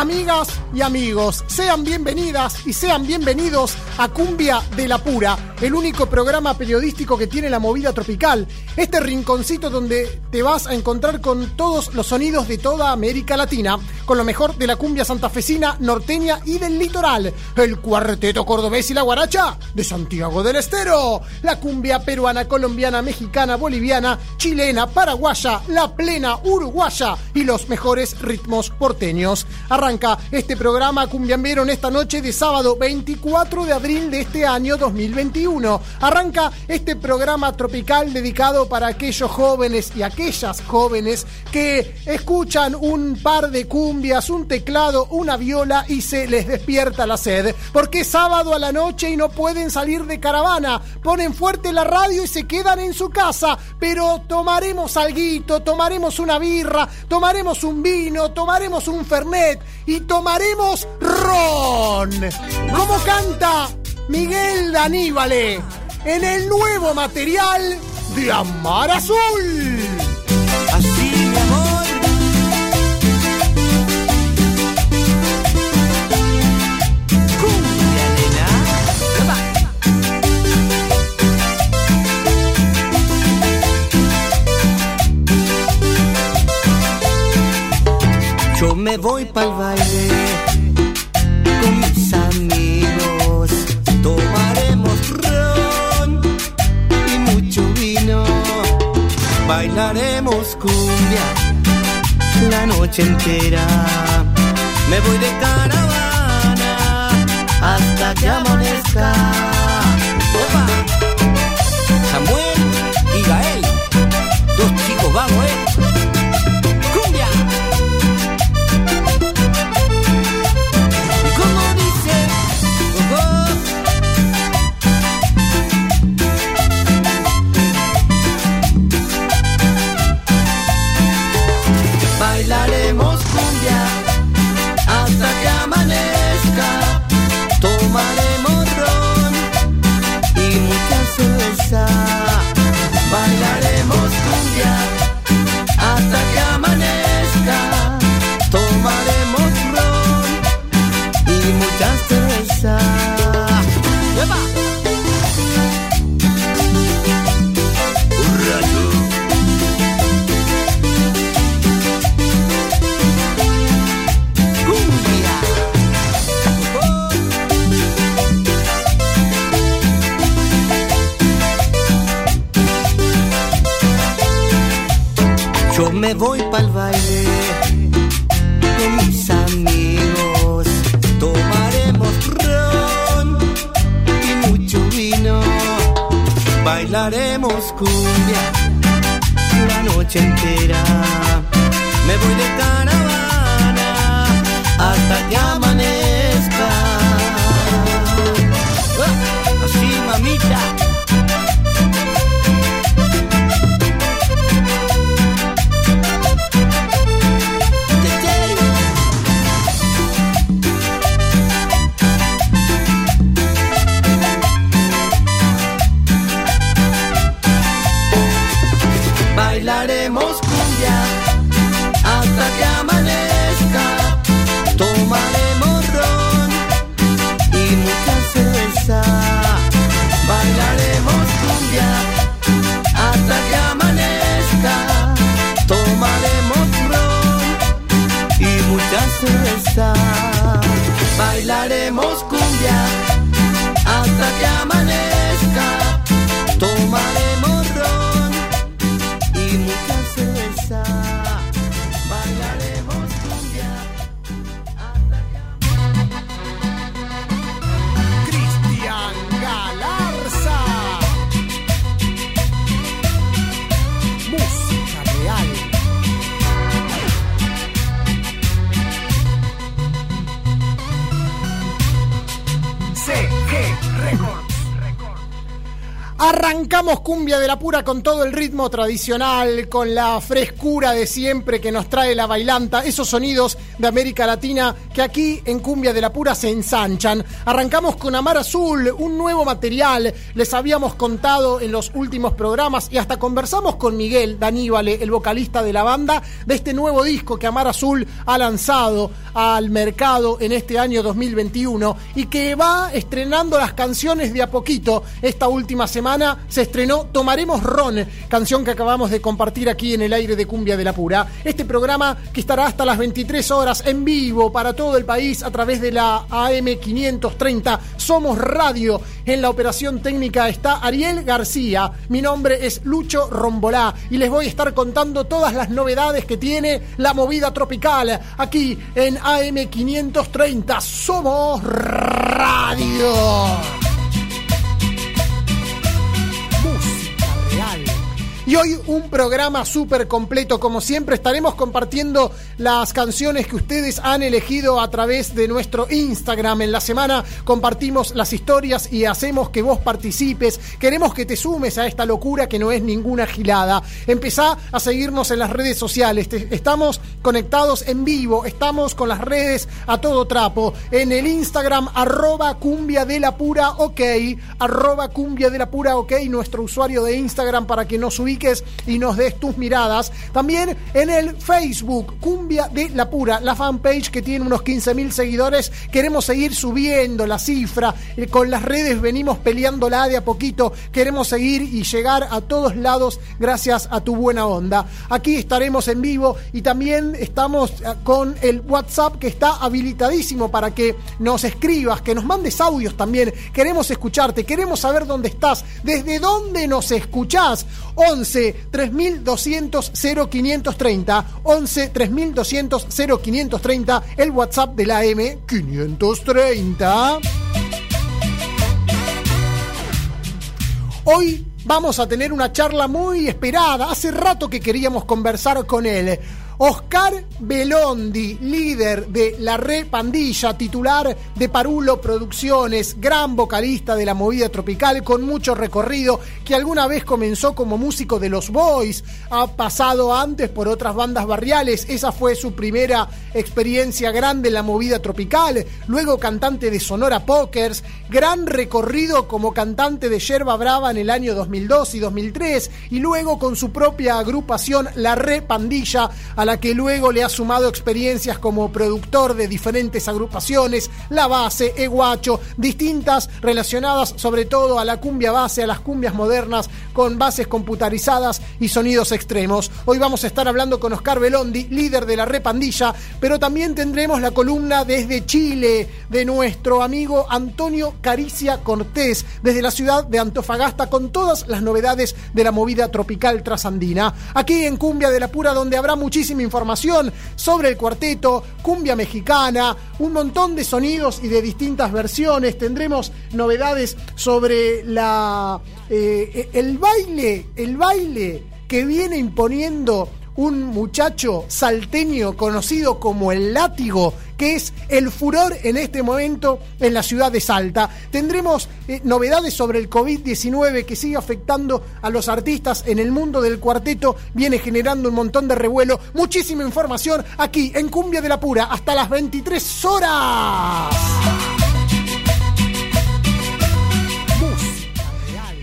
amigas y amigos. Sean bienvenidas y sean bienvenidos a Cumbia de la Pura, el único programa periodístico que tiene la movida tropical. Este rinconcito donde te vas a encontrar con todos los sonidos de toda América Latina, con lo mejor de la cumbia santafesina, norteña y del litoral. El cuarteto cordobés y la guaracha de Santiago del Estero. La cumbia peruana, colombiana, mexicana, boliviana, chilena, paraguaya, la plena uruguaya y los mejores ritmos porteños. Arranca este programa cumbiambero en esta noche de sábado 24 de abril de este año 2021. Arranca este programa tropical dedicado para aquellos jóvenes y aquellas jóvenes que escuchan un par de cumbias, un teclado, una viola y se les despierta la sed. Porque es sábado a la noche y no pueden salir de caravana. Ponen fuerte la radio y se quedan en su casa. Pero tomaremos alguito, tomaremos una birra, tomaremos un vino, tomaremos un fernet y tomaremos ron. ¿Cómo canta Miguel Daníbale en el nuevo material de Amar Azul? Yo me voy pa'l baile con mis amigos. Tomaremos ron y mucho vino. Bailaremos cumbia la noche entera. Me voy de caravana hasta que amanezca. La pura con todo el ritmo tradicional, con la frescura de siempre que nos trae la bailanta, esos sonidos de América Latina que aquí en cumbia de la pura se ensanchan. Arrancamos con Amar Azul, un nuevo material, les habíamos contado en los últimos programas y hasta conversamos con Miguel Daníbale, el vocalista de la banda, de este nuevo disco que Amar Azul ha lanzado al mercado en este año 2021 y que va estrenando las canciones de a poquito esta última semana se estrenó Tomaremos Ron, canción que acabamos de compartir aquí en el aire de Cumbia de la Pura. Este programa que estará hasta las 23 horas en vivo para todo el país a través de la AM530 Somos Radio. En la operación técnica está Ariel García. Mi nombre es Lucho Rombolá y les voy a estar contando todas las novedades que tiene la movida tropical aquí en AM530 Somos Radio. Y hoy un programa súper completo, como siempre estaremos compartiendo las canciones que ustedes han elegido a través de nuestro Instagram. En la semana compartimos las historias y hacemos que vos participes. Queremos que te sumes a esta locura que no es ninguna gilada. Empezá a seguirnos en las redes sociales. Estamos conectados en vivo, estamos con las redes a todo trapo. En el Instagram, arroba cumbia de la pura ok, arroba cumbia de la pura ok, nuestro usuario de Instagram para que nos y nos des tus miradas. También en el Facebook, cumbia de la pura, la fanpage que tiene unos 15 mil seguidores. Queremos seguir subiendo la cifra. Eh, Con las redes venimos peleándola de a poquito. Queremos seguir y llegar a todos lados gracias a tu buena onda. Aquí estaremos en vivo y también estamos eh, con el WhatsApp que está habilitadísimo para que nos escribas, que nos mandes audios también. Queremos escucharte, queremos saber dónde estás, desde dónde nos escuchás. 11 3200 0530 11 3200 0530 el WhatsApp de la M530. Hoy vamos a tener una charla muy esperada. Hace rato que queríamos conversar con él. Oscar Belondi, líder de La Re Pandilla, titular de Parulo Producciones, gran vocalista de la movida tropical con mucho recorrido, que alguna vez comenzó como músico de los Boys, ha pasado antes por otras bandas barriales, esa fue su primera experiencia grande en la movida tropical, luego cantante de Sonora Pokers, gran recorrido como cantante de Yerba Brava en el año 2002 y 2003, y luego con su propia agrupación La Re Pandilla, a que luego le ha sumado experiencias como productor de diferentes agrupaciones, La Base, Eguacho, distintas relacionadas sobre todo a la cumbia base, a las cumbias modernas, con bases computarizadas y sonidos extremos. Hoy vamos a estar hablando con Oscar Belondi, líder de La Re Pandilla, pero también tendremos la columna desde Chile de nuestro amigo Antonio Caricia Cortés, desde la ciudad de Antofagasta, con todas las novedades de la movida tropical trasandina. Aquí en Cumbia de la Pura, donde habrá información sobre el cuarteto, cumbia mexicana, un montón de sonidos y de distintas versiones. Tendremos novedades sobre la eh, el baile, el baile que viene imponiendo un muchacho salteño conocido como el látigo, que es el furor en este momento en la ciudad de Salta. Tendremos eh, novedades sobre el COVID-19 que sigue afectando a los artistas en el mundo del cuarteto, viene generando un montón de revuelo. Muchísima información aquí en Cumbia de la Pura hasta las 23 horas.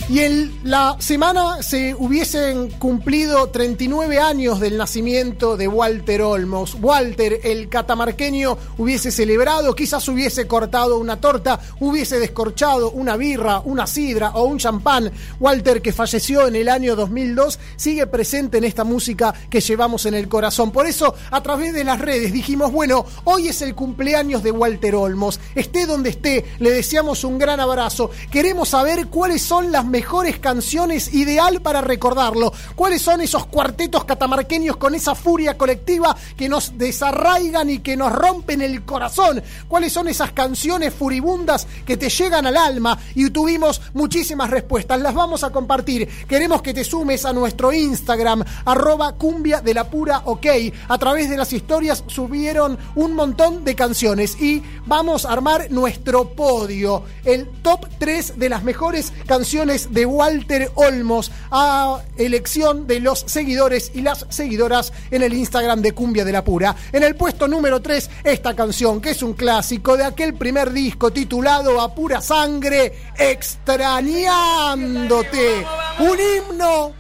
Y en la semana se hubiesen cumplido 39 años del nacimiento de Walter Olmos. Walter, el catamarqueño, hubiese celebrado, quizás hubiese cortado una torta, hubiese descorchado una birra, una sidra o un champán. Walter, que falleció en el año 2002, sigue presente en esta música que llevamos en el corazón. Por eso, a través de las redes dijimos, bueno, hoy es el cumpleaños de Walter Olmos. Esté donde esté, le deseamos un gran abrazo. Queremos saber cuáles son las mejores canciones ideal para recordarlo. ¿Cuáles son esos cuartetos catamarqueños con esa furia colectiva que nos desarraigan y que nos rompen el corazón? ¿Cuáles son esas canciones furibundas que te llegan al alma? Y tuvimos muchísimas respuestas. Las vamos a compartir. Queremos que te sumes a nuestro Instagram, arroba cumbia de la pura ok. A través de las historias subieron un montón de canciones y vamos a armar nuestro podio. El top 3 de las mejores canciones de Walter Olmos a elección de los seguidores y las seguidoras en el Instagram de Cumbia de la Pura. En el puesto número 3, esta canción, que es un clásico de aquel primer disco titulado A Pura Sangre, Extrañándote. Un himno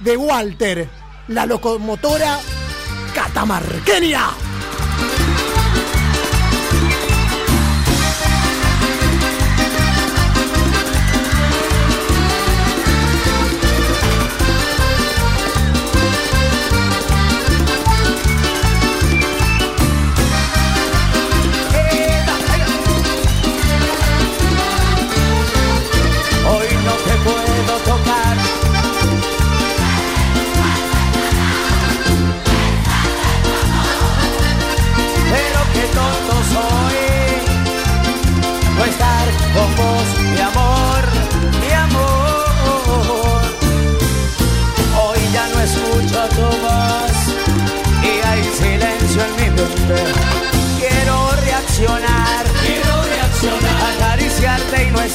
de Walter, la locomotora catamarqueña.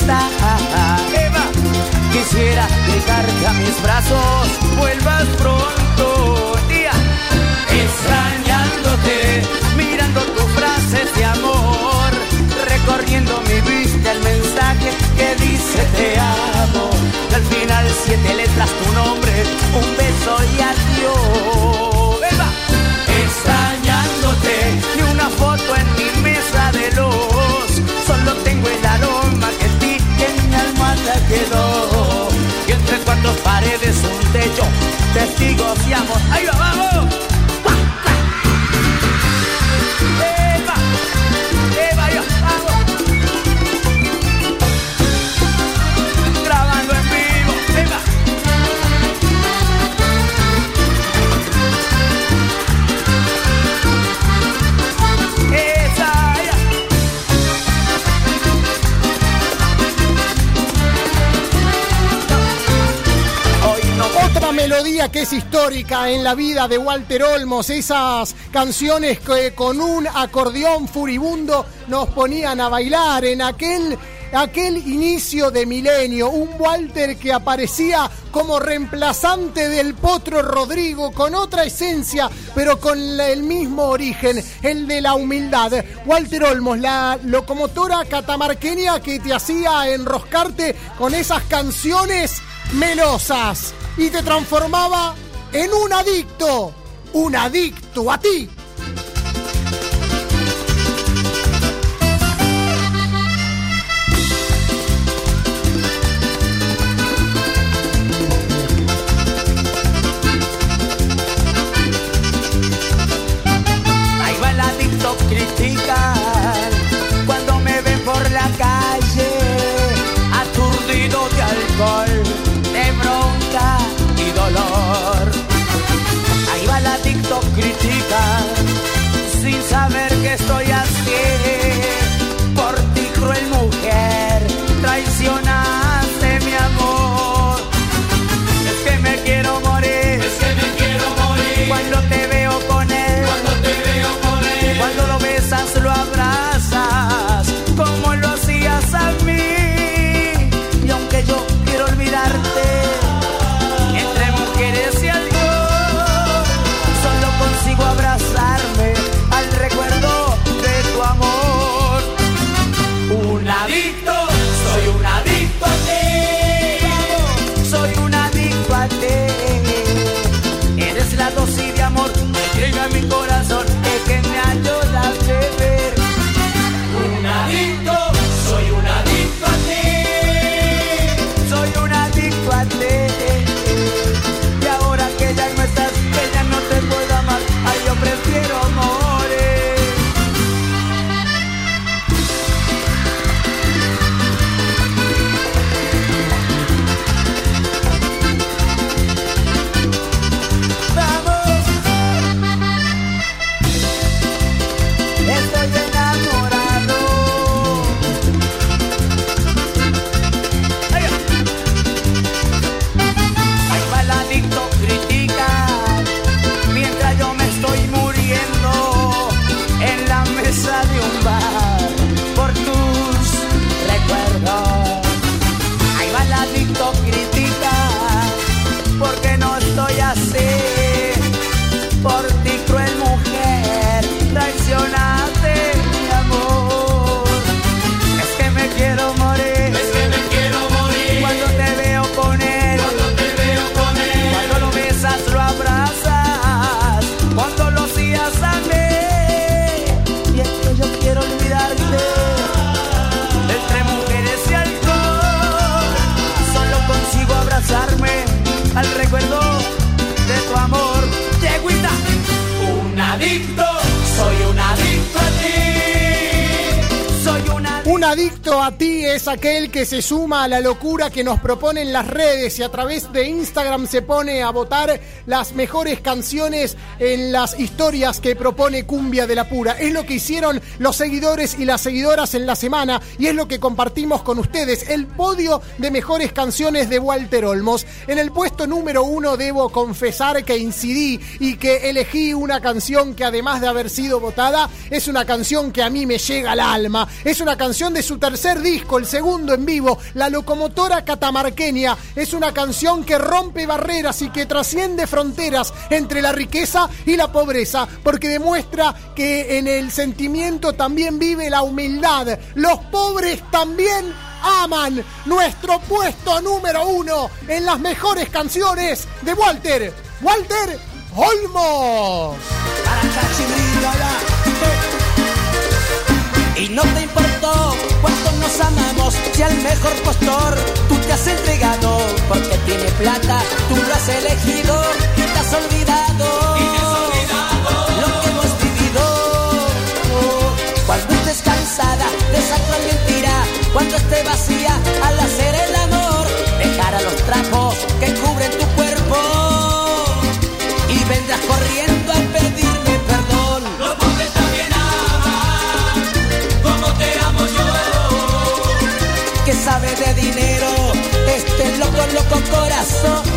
Está. Eva, quisiera gritarte a mis brazos, vuelvas pronto, día, extrañándote, mirando tus frases de amor, recorriendo mi vista el mensaje que dice te amo. Al final siete letras tu nombre, un beso y adiós. Eva, extrañándote y una foto en mi mesa de luz. Solo tengo el aroma que Y entre cuatro paredes un techo, testigos y amor. ¡Ahí va, vamos! Melodía que es histórica en la vida de Walter Olmos, esas canciones que con un acordeón furibundo nos ponían a bailar en aquel, aquel inicio de milenio, un Walter que aparecía como reemplazante del potro Rodrigo con otra esencia, pero con el mismo origen, el de la humildad. Walter Olmos, la locomotora catamarqueña que te hacía enroscarte con esas canciones melosas y te transformaba en un adicto, un adicto a ti. Que se suma a la locura que nos proponen las redes y a través de Instagram se pone a votar las mejores canciones en las historias que propone Cumbia de la Pura. Es lo que hicieron los seguidores y las seguidoras en la semana y es lo que compartimos con ustedes. El podio de mejores canciones de Walter Olmos. En el puesto número uno debo confesar que incidí y que elegí una canción que además de haber sido votada es una canción que a mí me llega al alma. Es una canción de su tercer disco, el segundo en vivo, La Locomotora Catamarqueña. Es una canción que rompe barreras y que trasciende fronteras entre la riqueza y la pobreza, porque demuestra que en el sentimiento también vive la humildad. Los pobres también aman nuestro puesto número uno en las mejores canciones de Walter. Walter Olmos. Y no te importó cuánto nos amamos, si al mejor postor tú te has entregado, porque tiene plata, tú lo has elegido y te has olvidado. Cruel mentira, cuando esté vacía al hacer el amor, dejará los trapos que cubren tu cuerpo y vendrás corriendo a pedirme perdón. Los pobres también aman, como te amo yo. Que sabe de dinero, este loco, loco corazón.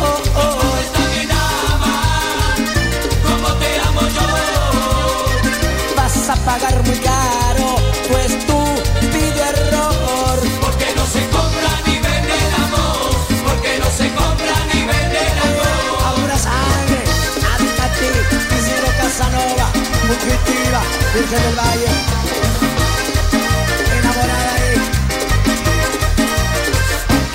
Virgen del Valle. Enamorada ahí.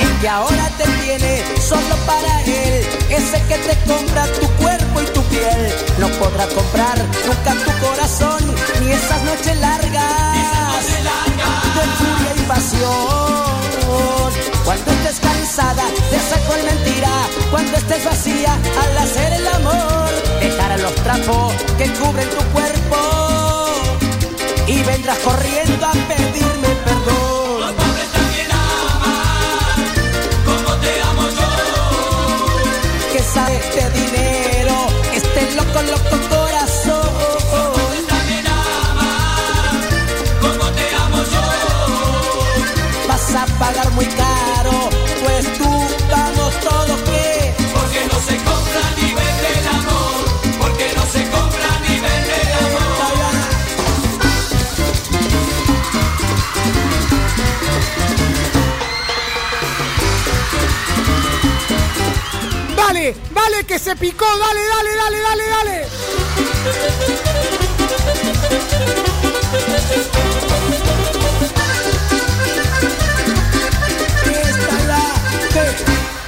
El que ahora te tiene solo para él, ese que te compra tu cuerpo y tu piel, no podrá comprar nunca tu corazón, ni esas noches largas, de furia y pasión. Cuando estés cansada de esa cruel mentira, cuando estés vacía al hacer el amor, dejará los trapos que cubren tu cuerpo y vendrás corriendo a pedirme perdón. Los pobres también aman, como te amo yo. Que sabe de dinero, este loco, loco corazón. Los pobres también aman, como te amo yo. Vas a pagar muy caro, Dale, que se picó, dale, dale, dale, dale, dale.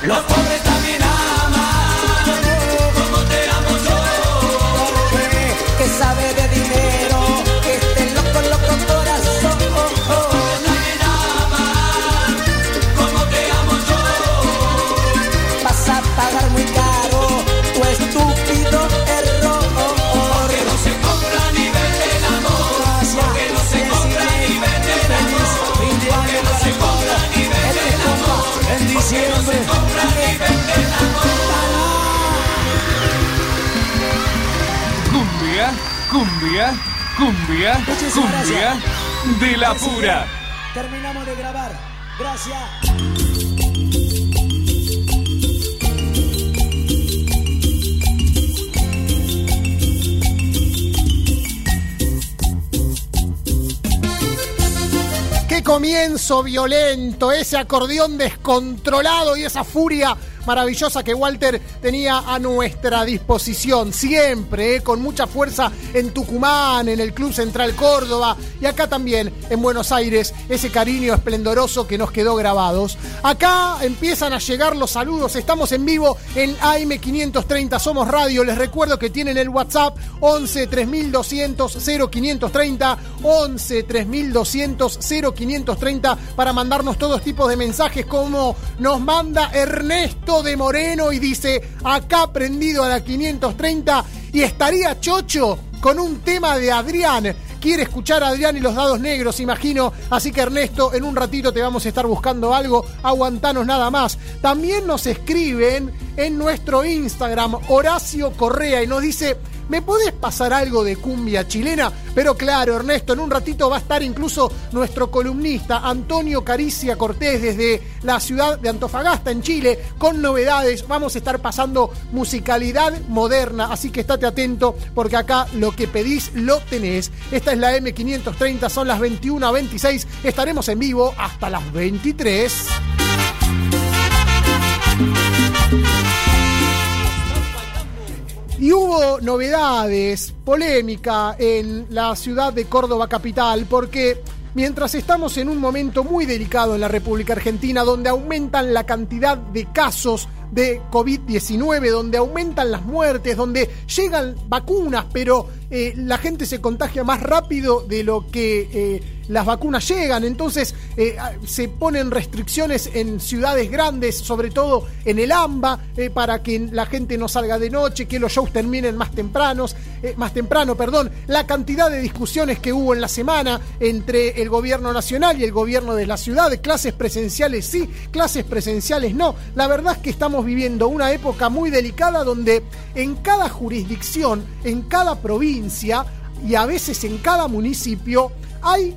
Los pobres también aman, como te amo yo. Que sabe de Cumbia, cumbia, cumbia, Muchísimas cumbia de la pura. Terminamos de grabar. Gracias. Qué comienzo violento, ese acordeón descontrolado y esa furia maravillosa que Walter tenía a nuestra disposición, siempre, eh, con mucha fuerza en Tucumán, en el Club Central Córdoba y acá también en Buenos Aires, ese cariño esplendoroso que nos quedó grabados. Acá empiezan a llegar los saludos, estamos en vivo en AM530 Somos Radio, les recuerdo que tienen el WhatsApp 11 3200 0530, 11 3200 0530 para mandarnos todos tipos de mensajes como nos manda Ernesto de Moreno y dice, acá prendido a la 530 y estaría chocho con un tema de Adrián. Quiere escuchar a Adrián y los dados negros, imagino. Así que Ernesto, en un ratito te vamos a estar buscando algo. Aguantanos nada más. También nos escriben en nuestro Instagram Horacio Correa y nos dice... ¿Me podés pasar algo de cumbia chilena? Pero claro, Ernesto, en un ratito va a estar incluso nuestro columnista Antonio Caricia Cortés desde la ciudad de Antofagasta, en Chile, con novedades. Vamos a estar pasando musicalidad moderna, así que estate atento porque acá lo que pedís lo tenés. Esta es la M530, son las 21 a 26. Estaremos en vivo hasta las 23. Y hubo novedades, polémica en la ciudad de Córdoba capital, porque mientras estamos en un momento muy delicado en la República Argentina, donde aumentan la cantidad de casos de COVID-19, donde aumentan las muertes, donde llegan vacunas, pero eh, la gente se contagia más rápido de lo que eh, las vacunas llegan. Entonces eh, se ponen restricciones en ciudades grandes, sobre todo en el AMBA, para que la gente no salga de noche, que los shows terminen más tempranos, más temprano, perdón. La cantidad de discusiones que hubo en la semana entre el gobierno nacional y el gobierno de la ciudad, clases presenciales sí, clases presenciales no. La verdad es que estamos viviendo una época muy delicada donde en cada jurisdicción, en cada provincia, y a veces en cada municipio hay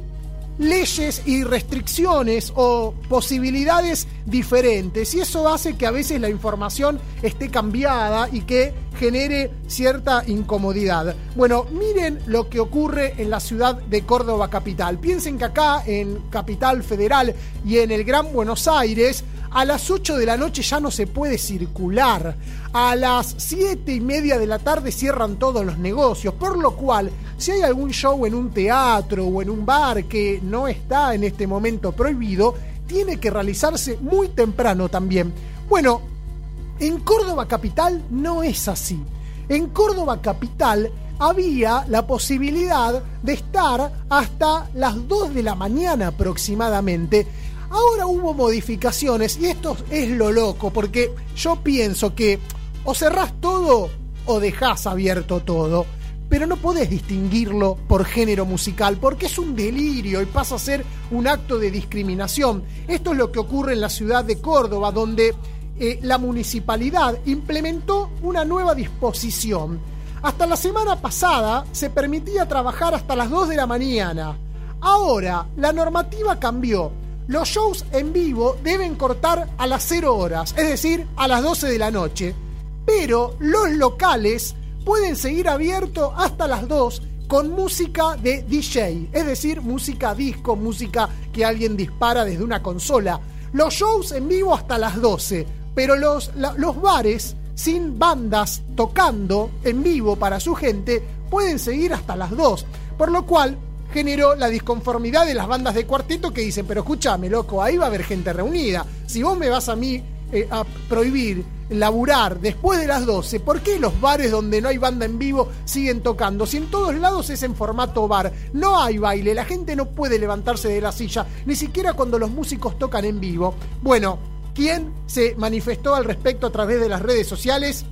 leyes y restricciones o posibilidades diferentes y eso hace que a veces la información esté cambiada y que genere cierta incomodidad. Bueno, miren lo que ocurre en la ciudad de Córdoba capital. Piensen que acá en Capital Federal y en el Gran Buenos Aires a las 8 de la noche ya no se puede circular. A las 7 y media de la tarde cierran todos los negocios. Por lo cual, si hay algún show en un teatro o en un bar que no está en este momento prohibido, tiene que realizarse muy temprano también. Bueno, en Córdoba Capital no es así. En Córdoba Capital había la posibilidad de estar hasta las 2 de la mañana aproximadamente Ahora hubo modificaciones y esto es lo loco, porque yo pienso que o cerrás todo o dejás abierto todo, pero no podés distinguirlo por género musical, porque es un delirio y pasa a ser un acto de discriminación. Esto es lo que ocurre en la ciudad de Córdoba, donde eh, la municipalidad implementó una nueva disposición. Hasta la semana pasada se permitía trabajar hasta las 2 de la mañana. Ahora la normativa cambió los shows en vivo deben cortar a las 0 horas, es decir, a las 12 de la noche. Pero los locales pueden seguir abiertos hasta las 2 con música de DJ, es decir, música disco, música que alguien dispara desde una consola. Los shows en vivo hasta las 12, pero los, los bares sin bandas tocando en vivo para su gente pueden seguir hasta las 2. Por lo cual, generó la disconformidad de las bandas de cuarteto que dicen, pero escúchame, loco, ahí va a haber gente reunida. Si vos me vas a mí eh, a prohibir laburar después de las 12, ¿por qué los bares donde no hay banda en vivo siguen tocando? Si en todos lados es en formato bar, no hay baile, la gente no puede levantarse de la silla, ni siquiera cuando los músicos tocan en vivo. Bueno, ¿quién se manifestó al respecto a través de las redes sociales?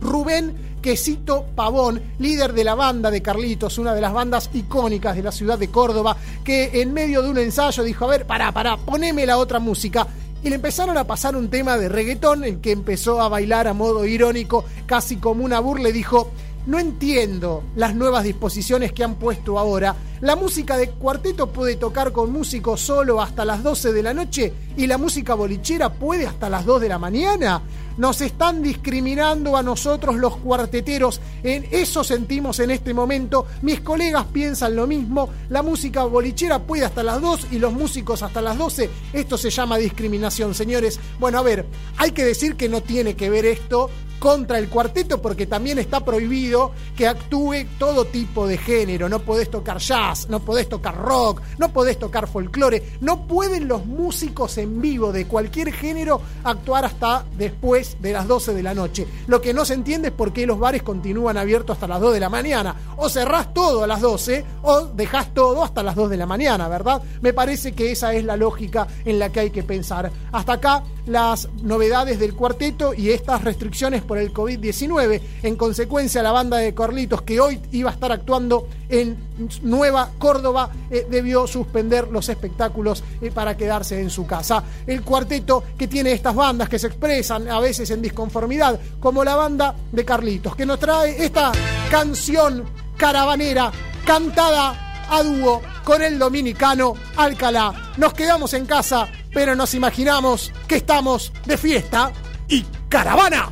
Rubén Quesito Pavón, líder de la banda de Carlitos, una de las bandas icónicas de la ciudad de Córdoba, que en medio de un ensayo dijo, a ver, pará, pará, poneme la otra música. Y le empezaron a pasar un tema de reggaetón, en que empezó a bailar a modo irónico, casi como una burla, dijo, no entiendo las nuevas disposiciones que han puesto ahora. La música de cuarteto puede tocar con músico solo hasta las 12 de la noche y la música bolichera puede hasta las 2 de la mañana. Nos están discriminando a nosotros los cuarteteros. En eso sentimos en este momento. Mis colegas piensan lo mismo. La música bolichera puede hasta las 2 y los músicos hasta las 12. Esto se llama discriminación, señores. Bueno, a ver, hay que decir que no tiene que ver esto contra el cuarteto porque también está prohibido que actúe todo tipo de género. No podés tocar jazz, no podés tocar rock, no podés tocar folclore. No pueden los músicos en vivo de cualquier género actuar hasta después de las 12 de la noche. Lo que no se entiende es por qué los bares continúan abiertos hasta las 2 de la mañana. O cerrás todo a las 12 o dejás todo hasta las 2 de la mañana, ¿verdad? Me parece que esa es la lógica en la que hay que pensar. Hasta acá las novedades del cuarteto y estas restricciones por el COVID-19. En consecuencia, la banda de Carlitos, que hoy iba a estar actuando en Nueva Córdoba, eh, debió suspender los espectáculos eh, para quedarse en su casa. El cuarteto que tiene estas bandas que se expresan a veces en disconformidad, como la banda de Carlitos, que nos trae esta canción caravanera cantada a dúo con el dominicano Alcalá. Nos quedamos en casa, pero nos imaginamos que estamos de fiesta y caravana.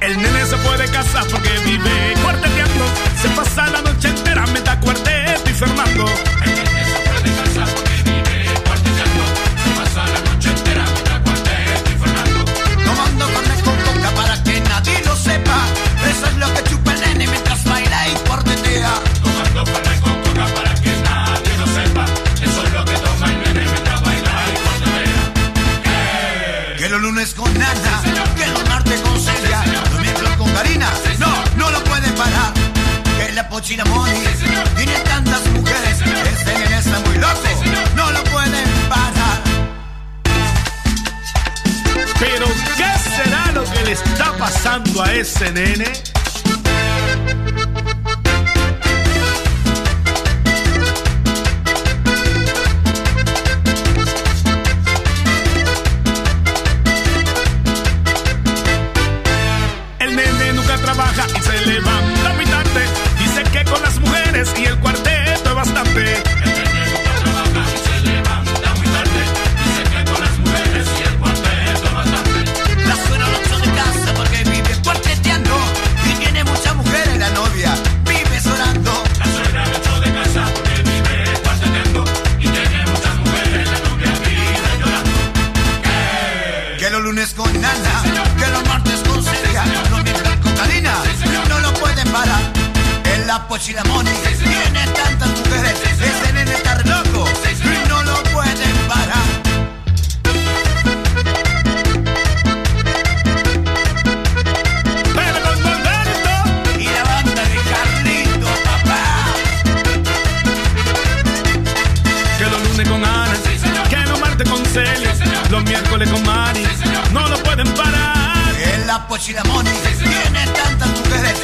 El nene se puede casar porque vive cuarteteando. Se pasa la noche entera, me da Fernando. Que la pochina Moni tiene tantas mujeres. Este nene está muy loco, no lo pueden parar. Pero, ¿qué será lo que le está pasando a ese nene? En la Pochilamoni tiene tantas mujeres, ese nene está re loco y no lo pueden parar. Pero con Norberto Y la banda de Carlito, papá. Que los lunes con Ana, que los martes con Celia, los miércoles con Mari, no lo pueden parar. En la Pochilamoni tiene tantas mujeres,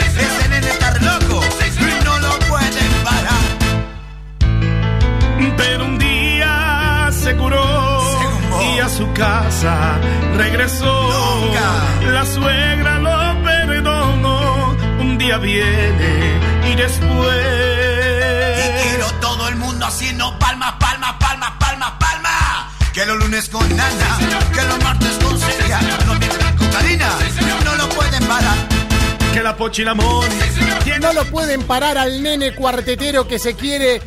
casa regresó. Nunca. La suegra lo perdonó. Un día viene y después. Y quiero todo el mundo haciendo palmas, palmas, palmas, palmas, palmas. Que los lunes con Nana, que los martes con Celia, los miércoles con Karina, no lo pueden parar. Que la pochilamón tiene No lo pueden parar al nene cuartetero que se quiere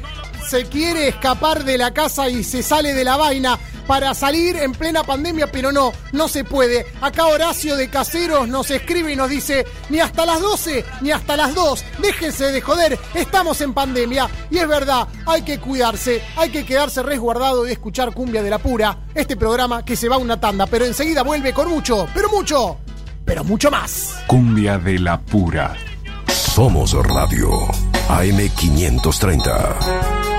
se quiere escapar de la casa y se sale de la vaina para salir en plena pandemia, pero no, no se puede. Acá Horacio de Caseros nos escribe y nos dice, ni hasta las 12, ni hasta las 2, déjense de joder, estamos en pandemia. Y es verdad, hay que cuidarse, hay que quedarse resguardado y escuchar Cumbia de la Pura, este programa que se va a una tanda, pero enseguida vuelve con mucho, pero mucho, pero mucho más. Cumbia de la pura. Somos Radio AM530.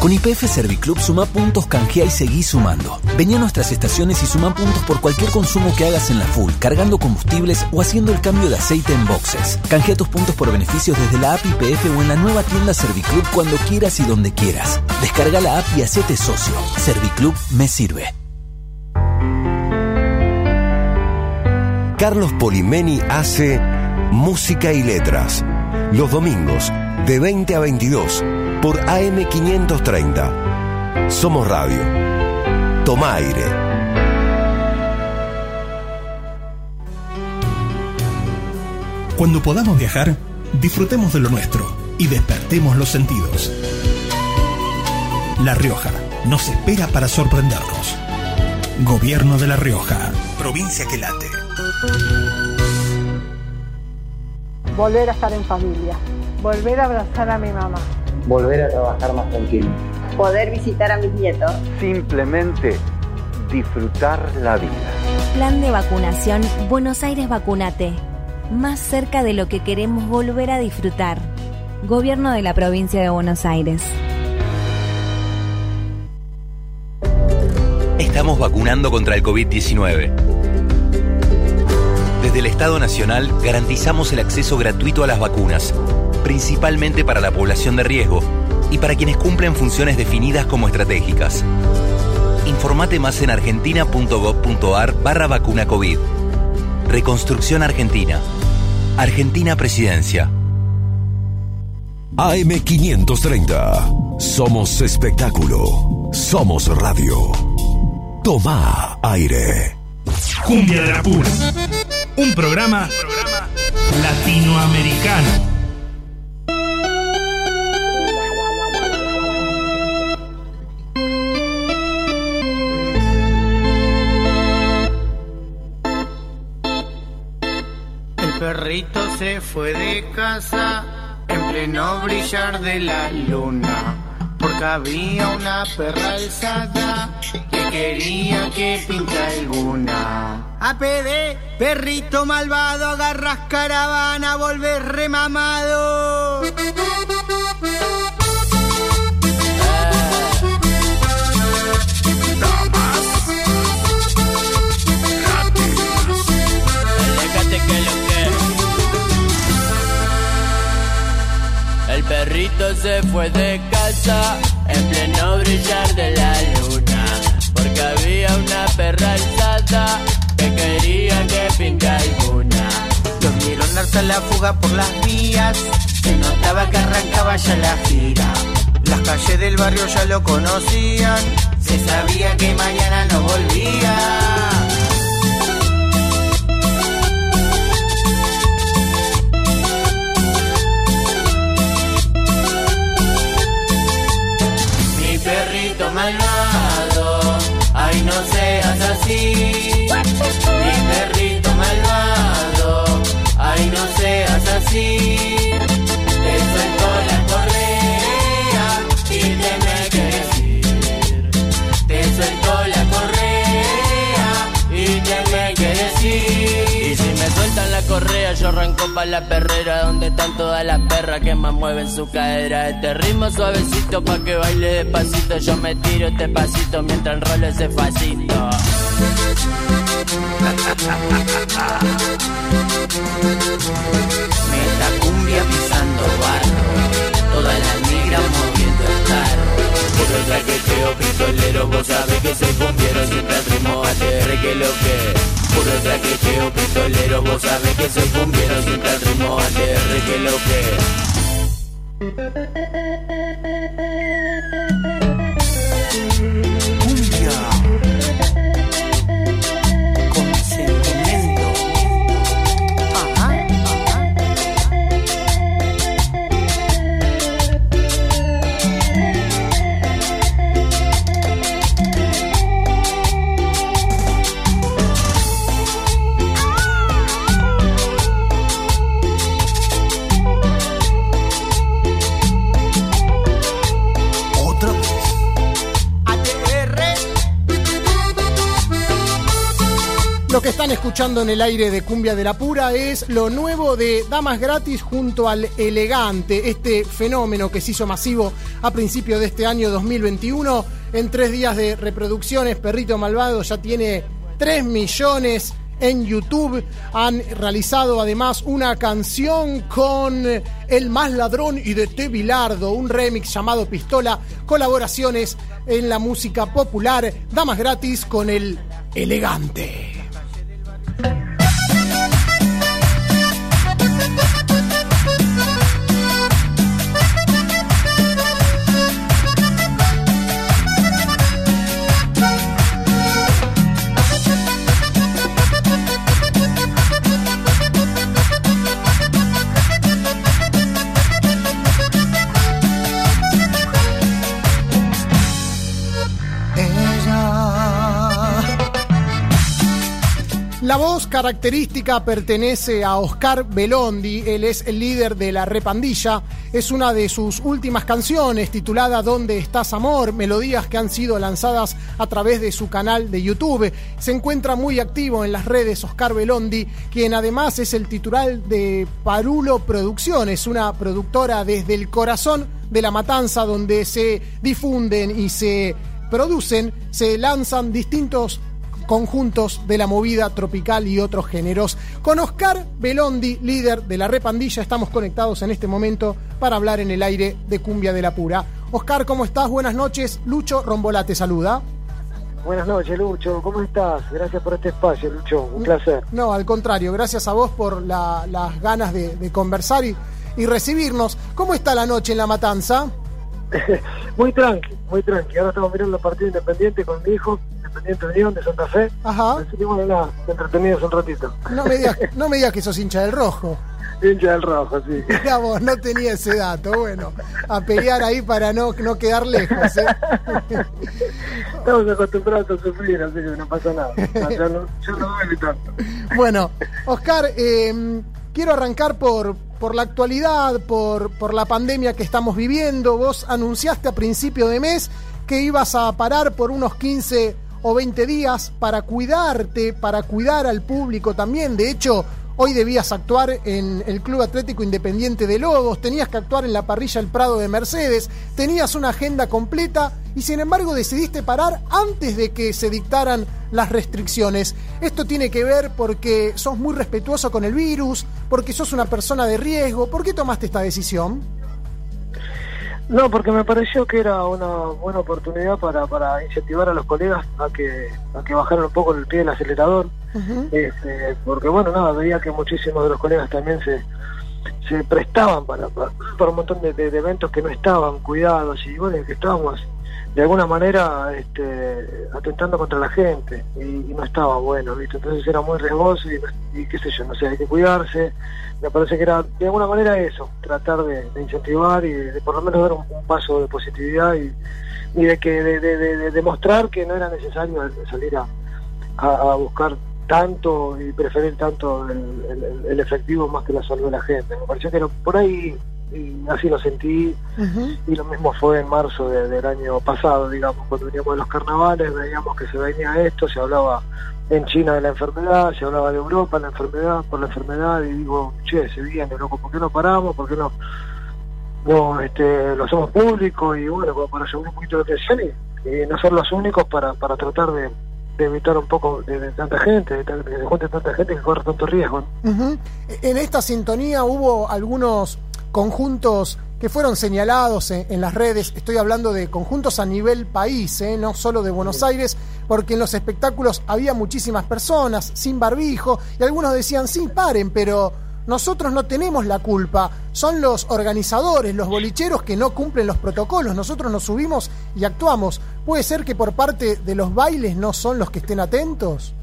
Con IPF Serviclub suma puntos, canjea y seguí sumando. Vení a nuestras estaciones y suma puntos por cualquier consumo que hagas en la full, cargando combustibles o haciendo el cambio de aceite en boxes. Canjea tus puntos por beneficios desde la app IPF o en la nueva tienda Serviclub cuando quieras y donde quieras. Descarga la app y hacete socio. Serviclub me sirve. Carlos Polimeni hace Música y Letras. Los domingos, de 20 a 22, por AM530. Somos Radio. Toma aire. Cuando podamos viajar, disfrutemos de lo nuestro y despertemos los sentidos. La Rioja nos espera para sorprendernos. Gobierno de La Rioja, provincia que late. Volver a estar en familia. Volver a abrazar a mi mamá. Volver a trabajar más tranquilo. poder visitar a mis nietos. Simplemente disfrutar la vida. Plan de vacunación Buenos Aires Vacunate. Más cerca de lo que queremos volver a disfrutar. Gobierno de la provincia de Buenos Aires. Estamos vacunando contra el COVID-19. Desde el Estado Nacional garantizamos el acceso gratuito a las vacunas, principalmente para la población de riesgo y para quienes cumplen funciones definidas como estratégicas. Informate más en argentina.gov.ar barra vacuna COVID. Reconstrucción Argentina. Argentina Presidencia. AM530. Somos espectáculo. Somos radio. Toma aire. Cumbia de la Pura. Un programa latinoamericano. Perrito se fue de casa en pleno brillar de la luna. Porque había una perra alzada que quería que pinta alguna. APD, perrito malvado, agarras caravana, volver remamado. Perrito se fue de casa en pleno brillar de la luna Porque había una perra alzada que quería que pinte alguna Los vieron darse la fuga por las vías, se notaba que arrancaba ya la gira. Las calles del barrio ya lo conocían, se sabía que mañana no volvía. Ay no seas así. Mi perrito malvado, ay no seas así. Correa, yo arranco pa' la perrera donde están todas las perras que más mueven su cadera. Este ritmo suavecito pa' que baile despacito. Yo me tiro este pasito mientras enrolo ese facito. Meta cumbia pisando barro, toda la negra. Puro traqueteo pistolero, vos sabés que soy cumbiero Siempre al ritmo ATR que lo que Puro traqueteo pistolero, vos sabés que soy cumbiero Siempre al ritmo ATR que lo que Lo que están escuchando en el aire de Cumbia de la Pura es lo nuevo de Damas Gratis junto al Elegante, este fenómeno que se hizo masivo a principios de este año 2021. En tres días de reproducciones, Perrito Malvado ya tiene 3 millones en YouTube. Han realizado además una canción con El Más Ladrón y de T. Bilardo, un remix llamado Pistola, colaboraciones en la música popular, Damas Gratis con el Elegante. Thank you. La voz característica pertenece a Oscar Belondi, él es el líder de la Repandilla, es una de sus últimas canciones titulada ¿Dónde estás amor? Melodías que han sido lanzadas a través de su canal de YouTube. Se encuentra muy activo en las redes Oscar Belondi, quien además es el titular de Parulo Producciones, una productora desde el corazón de la matanza donde se difunden y se producen, se lanzan distintos conjuntos de la movida tropical y otros géneros. Con Oscar Belondi, líder de la Repandilla, estamos conectados en este momento para hablar en el aire de Cumbia de la Pura. Oscar, ¿cómo estás? Buenas noches. Lucho Rombolá te saluda. Buenas noches, Lucho. ¿Cómo estás? Gracias por este espacio, Lucho. Un placer. No, al contrario, gracias a vos por la- las ganas de, de conversar y, y recibirnos. ¿Cómo está la noche en La Matanza? muy tranqui, muy tranqui. Ahora estamos mirando el partido independiente con mi hijo, Independiente Unión de Santa Fe. Ajá. Así que bueno, nada, entretenidos un ratito. No me digas, no me digas que sos hincha del rojo. Hincha del rojo, sí. Mirá vos, no tenía ese dato. Bueno, a pelear ahí para no, no quedar lejos. ¿eh? Estamos acostumbrados a sufrir, así que no pasa nada. Ya no, ya no duele tanto. Bueno, Oscar, eh, quiero arrancar por, por la actualidad, por, por la pandemia que estamos viviendo. Vos anunciaste a principio de mes que ibas a parar por unos 15 o 20 días para cuidarte, para cuidar al público también. De hecho, hoy debías actuar en el Club Atlético Independiente de Lobos, tenías que actuar en la parrilla El Prado de Mercedes, tenías una agenda completa y sin embargo decidiste parar antes de que se dictaran las restricciones. Esto tiene que ver porque sos muy respetuoso con el virus, porque sos una persona de riesgo. ¿Por qué tomaste esta decisión? No, porque me pareció que era una buena oportunidad para, para incentivar a los colegas a que, a que bajaran un poco el pie del acelerador. Este, porque bueno, nada, veía que muchísimos de los colegas también se, se prestaban para, para, para un montón de, de- de eventos que no estaban cuidados y bueno, que estábamos de alguna manera este, atentando contra la gente y, no estaba bueno, ¿viste? Entonces era muy riesgoso y, qué sé yo, no sé, hay que cuidarse. Me parece que era de alguna manera eso, tratar de, incentivar y de, por lo menos dar un, paso de positividad y, y de que de, de- de- de demostrar que no era necesario salir a, buscar tanto y preferir tanto el- el efectivo más que la salud de la gente. Me pareció que era por ahí y así lo sentí y lo mismo fue en marzo de- del año pasado, digamos, cuando veníamos de los carnavales, veíamos que se venía esto, se hablaba en China de la enfermedad, se hablaba de Europa, la enfermedad, por la enfermedad, y digo, che, se viene, loco, ¿por qué no paramos? ¿Por qué no, no este, lo hacemos público? Y bueno, como para llevar un poquito de atención y, y no ser los únicos para, para tratar de, de evitar un poco de, de tanta gente, de, que se junte tanta gente que corre tanto riesgo. En esta sintonía hubo algunos conjuntos que fueron señalados en, en las redes, estoy hablando de conjuntos a nivel país, ¿eh? no solo de Buenos Aires, porque en los espectáculos había muchísimas personas sin barbijo y algunos decían, sí, paren, pero nosotros no tenemos la culpa, son los organizadores, los bolicheros que no cumplen los protocolos, nosotros nos subimos y actuamos. ¿Puede ser que por parte de los bailes no son los que estén atentos?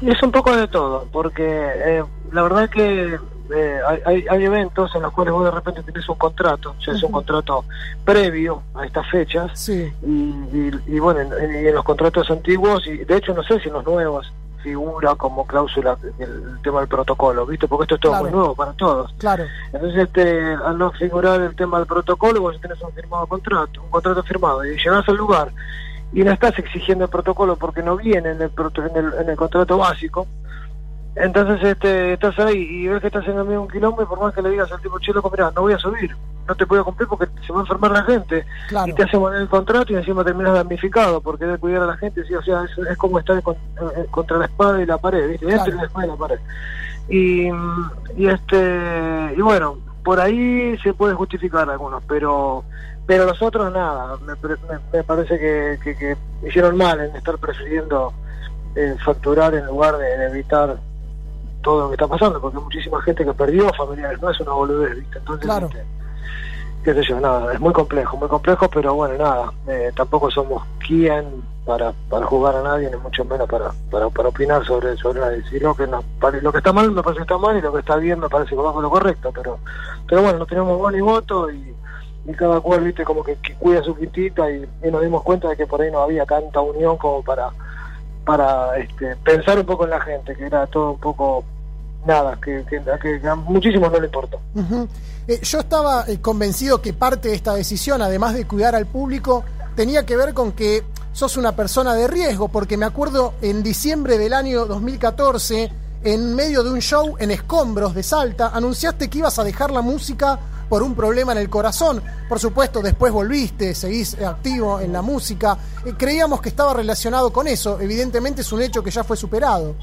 Es un poco de todo, porque eh, la verdad es que eh, hay, hay- eventos en los cuales vos de repente tenés un contrato, o sea, es un contrato previo a estas fechas, y, y- y bueno, en, y en los contratos antiguos, y de hecho no sé si en los nuevos figura como cláusula el, tema del protocolo, ¿viste? Porque esto es todo Claro. muy nuevo para todos. Claro. Entonces, este, al no figurar el tema del protocolo, vos tenés un firmado contrato, un contrato firmado, y llegás al lugar y no estás exigiendo el protocolo porque no viene en el, proto- en el, en el contrato básico, entonces este, estás ahí y ves que estás en el medio de un quilombo y por más que le digas al tipo, che, loco, mirá, no voy a subir, no te puedo cumplir porque se va a enfermar la gente. Y te hacen poner el contrato y encima terminas damnificado porque debe cuidar a la gente, sí, o sea, es, es como estar con- eh, contra la espada y la pared, ¿viste? Claro. Entre la espada y la pared. Y, y este y bueno, por ahí se puede justificar algunos, pero pero los otros nada, me, me- me parece que, que- que hicieron mal en estar prefiriendo eh, facturar en lugar de, de evitar todo lo que está pasando, porque hay muchísima gente que perdió familiares, no es una boludez, ¿viste? Entonces, Claro. este, qué sé yo, nada, es muy complejo, muy complejo, pero bueno, nada, eh, tampoco somos quien para, para jugar a nadie, ni mucho menos para, para, para opinar sobre, sobre nadie. Si lo que nos pare- lo que está mal me parece que está mal y lo que está bien me parece que va con lo correcto, pero pero bueno, no tenemos voz ni voto y, y cada cual, viste, como que, que cuida su quintita y, y nos dimos cuenta de que por ahí no había tanta unión como para para este, pensar un poco en la gente, que era todo un poco nada, que, que, a muchísimos no le importó. Eh, yo estaba eh, convencido que parte de esta decisión, además de cuidar al público, tenía que ver con que sos una persona de riesgo, porque me acuerdo en diciembre del año 2014, en medio de un show en Escombros de Salta, anunciaste que ibas a dejar la música por un problema en el corazón. Por supuesto, después volviste, seguís activo en la música. Eh, creíamos que estaba relacionado con eso. Evidentemente es un hecho que ya fue superado.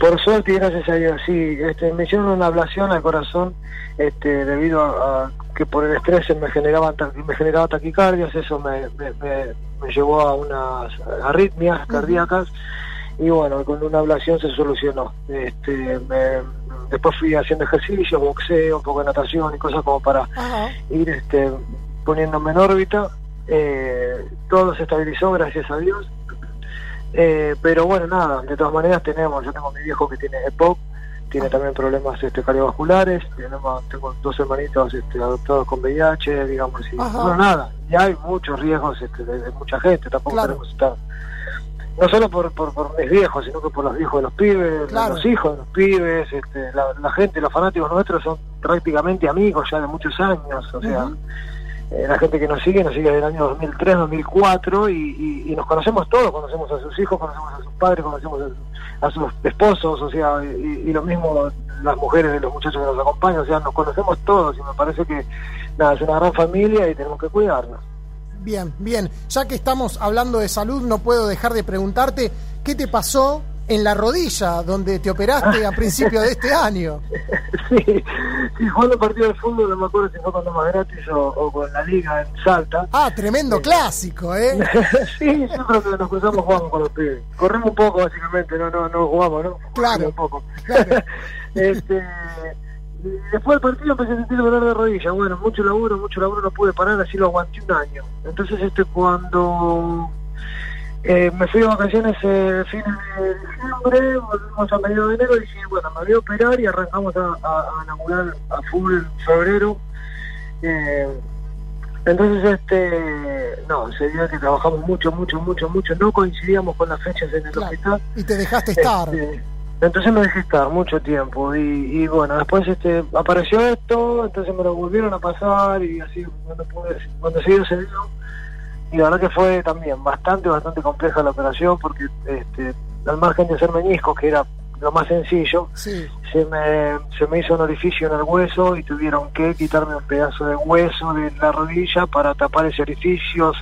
Por suerte y gracias a Dios, sí, este, me hicieron una ablación al corazón este, debido a, a que por el estrés me generaba, me generaba taquicardias, eso me, me, me- me llevó a unas arritmias cardíacas y bueno, con una ablación se solucionó. Este, me- después fui haciendo ejercicio, boxeo, un poco de natación y cosas como para ir este, poniéndome en órbita. Eh, todo se estabilizó, gracias a Dios. Eh, pero bueno, nada, de todas maneras tenemos, yo tengo a mi viejo que tiene EPOC, tiene también problemas este, cardiovasculares, tenemos, tengo dos hermanitos este, adoptados con VIH, digamos, y bueno, nada, y hay muchos riesgos este, de, de mucha gente, tampoco Claro. queremos estar, no solo por, por, por mis viejos, sino que por los viejos de los pibes, Claro. los hijos de los pibes, este, la, la gente, los fanáticos nuestros son prácticamente amigos ya de muchos años, o sea... Eh, la gente que nos sigue nos sigue desde el año 2003, 2004 y, y, y nos conocemos todos, conocemos a sus hijos, conocemos a sus padres, conocemos a, a sus esposos, o sea, y, y lo mismo las mujeres de los muchachos que nos acompañan, o sea, nos conocemos todos y me parece que nada, es una gran familia y tenemos que cuidarnos. Bien, bien. Ya que estamos hablando de salud, no puedo dejar de preguntarte qué te pasó en la rodilla donde te operaste a principio de este año. sí, sí, jugando partido de fútbol, no me acuerdo si fue con más gratis o, o con la liga en Salta. Ah, tremendo clásico, ¿eh? sí, siempre que nos cruzamos jugamos con los pibes. Corremos un poco, básicamente, no no no jugamos, ¿no? Claro. Un poco. este, y después del partido empecé a sentir dolor de rodilla. Bueno, mucho laburo, mucho laburo, no pude parar, así lo aguanté un año. Entonces, este cuando eh, me fui de vacaciones eh, fines de diciembre, volvimos a mediados de enero y dije, bueno, me voy a operar y arrancamos a, a, a laburar a full en febrero. Eh, entonces, este, no, se dio que trabajamos mucho, mucho, mucho, mucho, no coincidíamos con las fechas en el hospital. Y te dejaste estar. Este, entonces me dejé estar mucho tiempo y, bueno, después este apareció esto, entonces me lo volvieron a pasar y así cuando, pude, cuando se dio se dio. Y la verdad que fue también bastante, bastante compleja la operación porque este, al margen de ser meniscos, que era lo más sencillo, Sí. se me, se me hizo un orificio en el hueso y tuvieron que quitarme un pedazo de hueso de la rodilla para tapar ese orificio,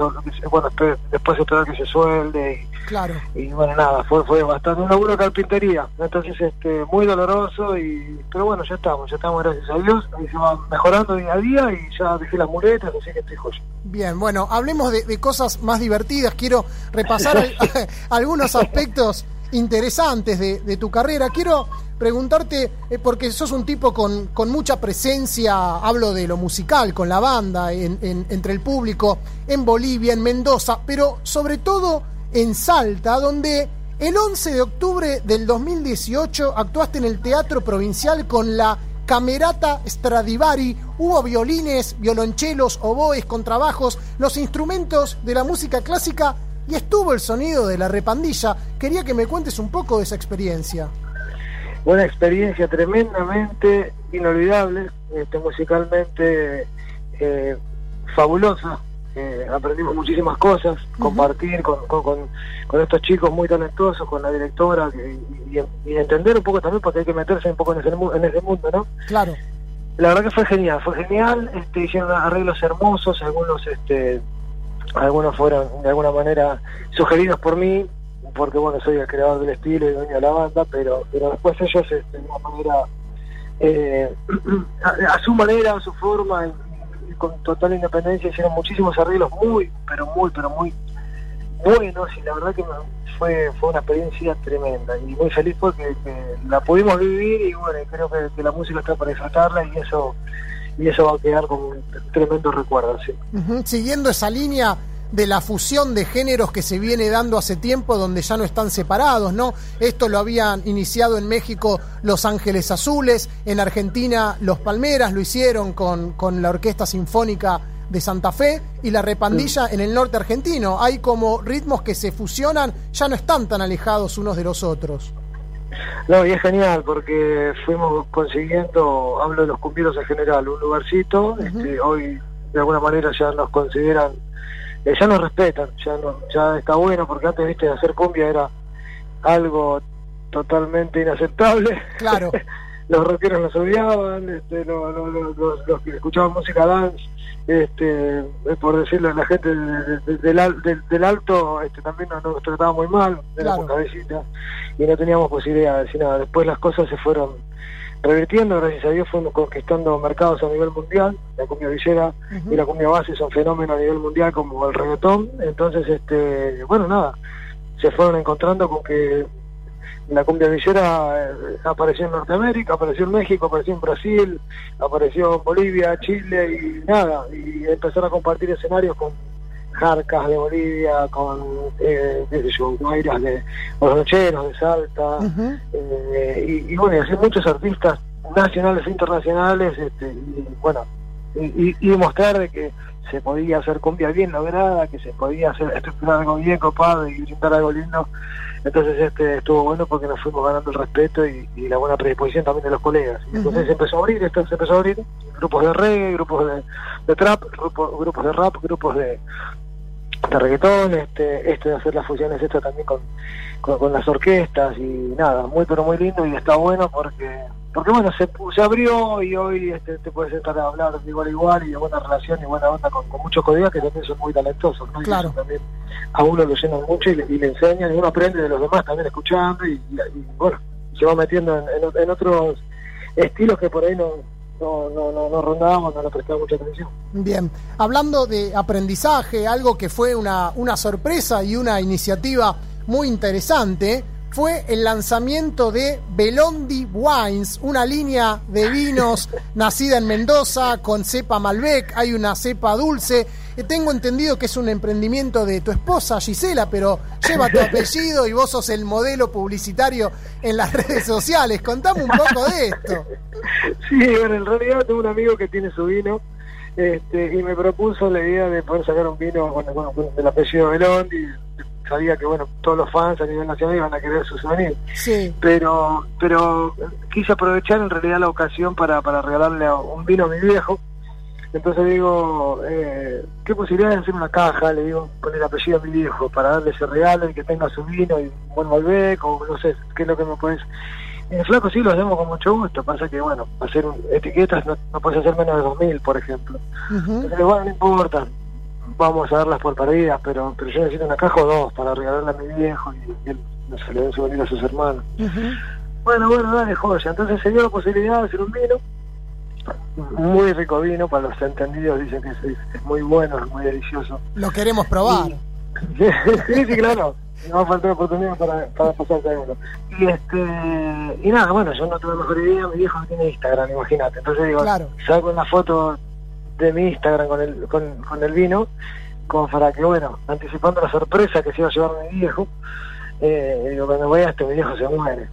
bueno, después esperar que se suelde Claro. y, y bueno, nada, fue fue bastante un laburo de carpintería, entonces este muy doloroso, y pero bueno, ya estamos, ya estamos, gracias a Dios, ahí se va mejorando día a día y ya dejé las muletas, así que estoy joya. Bien, bueno, hablemos de, de cosas más divertidas. Quiero repasar al- algunos aspectos interesantes de, tu carrera. Quiero preguntarte, eh, porque sos un tipo con, mucha presencia, hablo de lo musical, con la banda, en- en- entre el público, en Bolivia, en Mendoza, pero sobre todo en Salta, donde el 11 de octubre del 2018 actuaste en el Teatro Provincial con la Camerata Stradivari, hubo violines, violonchelos, oboes, contrabajos, los instrumentos de la música clásica y estuvo el sonido de la repandilla. Quería que me cuentes un poco de esa experiencia. Una experiencia tremendamente inolvidable, este, musicalmente eh, fabulosa. Eh, aprendimos muchísimas cosas, compartir con, con, con- con estos chicos muy talentosos, con la directora, y, y- y entender un poco también, porque hay que meterse un poco en ese, en ese mundo, ¿no? Claro. La verdad que fue genial, fue genial, este, hicieron arreglos hermosos, algunos este algunos fueron de alguna manera sugeridos por mí, porque bueno, soy el creador del estilo y dueño de la banda, pero pero después ellos este, de una manera eh, a, su manera, a su forma con total independencia hicieron muchísimos arreglos muy, pero muy, pero muy buenos y la verdad que fue fue una experiencia tremenda y muy feliz porque que la pudimos vivir y bueno, creo que, que la música está para disfrutarla y eso y eso va a quedar como un tremendo recuerdo, sí. Siguiendo esa línea de la fusión de géneros que se viene dando hace tiempo, donde ya no están separados, ¿no? Esto lo habían iniciado en México Los Ángeles Azules, en Argentina Los Palmeras lo hicieron con, con la Orquesta Sinfónica de Santa Fe y la repandilla en el norte argentino. Hay como ritmos que se fusionan, ya no están tan alejados unos de los otros. No, y es genial porque fuimos consiguiendo, hablo de los cumbieros en general, un lugarcito, este, hoy de alguna manera ya nos consideran, eh, ya nos respetan, ya no, ya está bueno porque antes viste hacer cumbia era algo totalmente inaceptable. Claro. los rockeros nos odiaban, este, lo- lo- los, los que escuchaban música dance, este, eh, por decirlo, la gente de- de- del, al- del- del alto este, también nos, nos trataba muy mal, éramos Claro. cabecitas y no teníamos posibilidad de decir nada. Después las cosas se fueron revirtiendo, gracias a Dios fuimos conquistando mercados a nivel mundial, la cumbia villera y la cumbia base son fenómenos a nivel mundial como el reggaetón, entonces este bueno nada, se fueron encontrando con que la cumbia villera eh, apareció en Norteamérica, apareció en México, apareció en Brasil, apareció en Bolivia, Chile y nada, y empezaron a compartir escenarios con Jarcas de Bolivia, con eh, qué sé yo, Guairas de los Nocheros de Salta, eh, y, y bueno, y así muchos artistas nacionales e internacionales, este, y bueno, y, y- y mostrar de que se podía hacer cumbia bien lograda, que se podía hacer estructurar algo bien copado y brindar algo lindo. Entonces este estuvo bueno porque nos fuimos ganando el respeto y, y la buena predisposición también de los colegas. Entonces se empezó a abrir, esto se empezó a abrir, grupos de reggae, grupos de, de trap, grupos, grupos de rap, grupos de, de reggaetón, este, este de hacer las fusiones esto también con, con, con las orquestas y nada, muy pero muy lindo y está bueno porque porque bueno, se, se abrió y hoy este, te puedes estar a hablar de igual a igual y de buena relación y buena onda con, con muchos colegas que también son muy talentosos, ¿no? Y Claro. eso también a uno lo llenan mucho y le, y le enseñan y uno aprende de los demás también escuchando y, y- y, bueno, se va metiendo en, en- en otros estilos que por ahí no, no, no, no, no rondábamos, no le prestaba mucha atención. Bien, hablando de aprendizaje, algo que fue una, una sorpresa y una iniciativa muy interesante, fue el lanzamiento de Belondi Wines, una línea de vinos nacida en Mendoza con cepa Malbec, hay una cepa dulce. Eh, Tengo entendido que es un emprendimiento de tu esposa Gisela, pero lleva tu apellido y vos sos el modelo publicitario en las redes sociales. Contame un poco de esto. Sí, bueno, en realidad tengo un amigo que tiene su vino este, y me propuso la idea de poder sacar un vino bueno, bueno, con el apellido Belón y sabía que bueno todos los fans a nivel nacional iban a querer su souvenir. Sí. Pero, pero quise aprovechar en realidad la ocasión para, para regalarle un vino a mi viejo. Entonces digo, eh, ¿qué posibilidad de hacer una caja? Le digo, poner el apellido a mi viejo para darle ese regalo y que tenga su vino y un buen Malbec o no sé, ¿qué es lo que me puedes...? En el flaco sí lo hacemos con mucho gusto, pasa que bueno, hacer un- etiquetas no, no puedes hacer menos de 2.000, por ejemplo. Entonces, bueno, no importa, vamos a darlas por perdidas, pero, pero yo necesito una caja o dos para regalarle a mi viejo y él no se le dé un souvenir a sus hermanos. Bueno, bueno, dale, joya. Entonces se dio la posibilidad de hacer un vino, muy rico vino, para los entendidos dicen que es, muy bueno, es muy delicioso. Lo queremos probar. sí, sí, claro. No va a faltar oportunidad para, para pasarte a uno. Y este y nada, bueno, yo no tuve mejor idea, mi viejo no tiene Instagram, imagínate. Entonces digo, Claro. saco una foto de mi Instagram con el, con, con el vino, como para que, bueno, anticipando la sorpresa que se iba a llevar mi viejo, eh, digo, cuando vea esto, mi viejo se muere.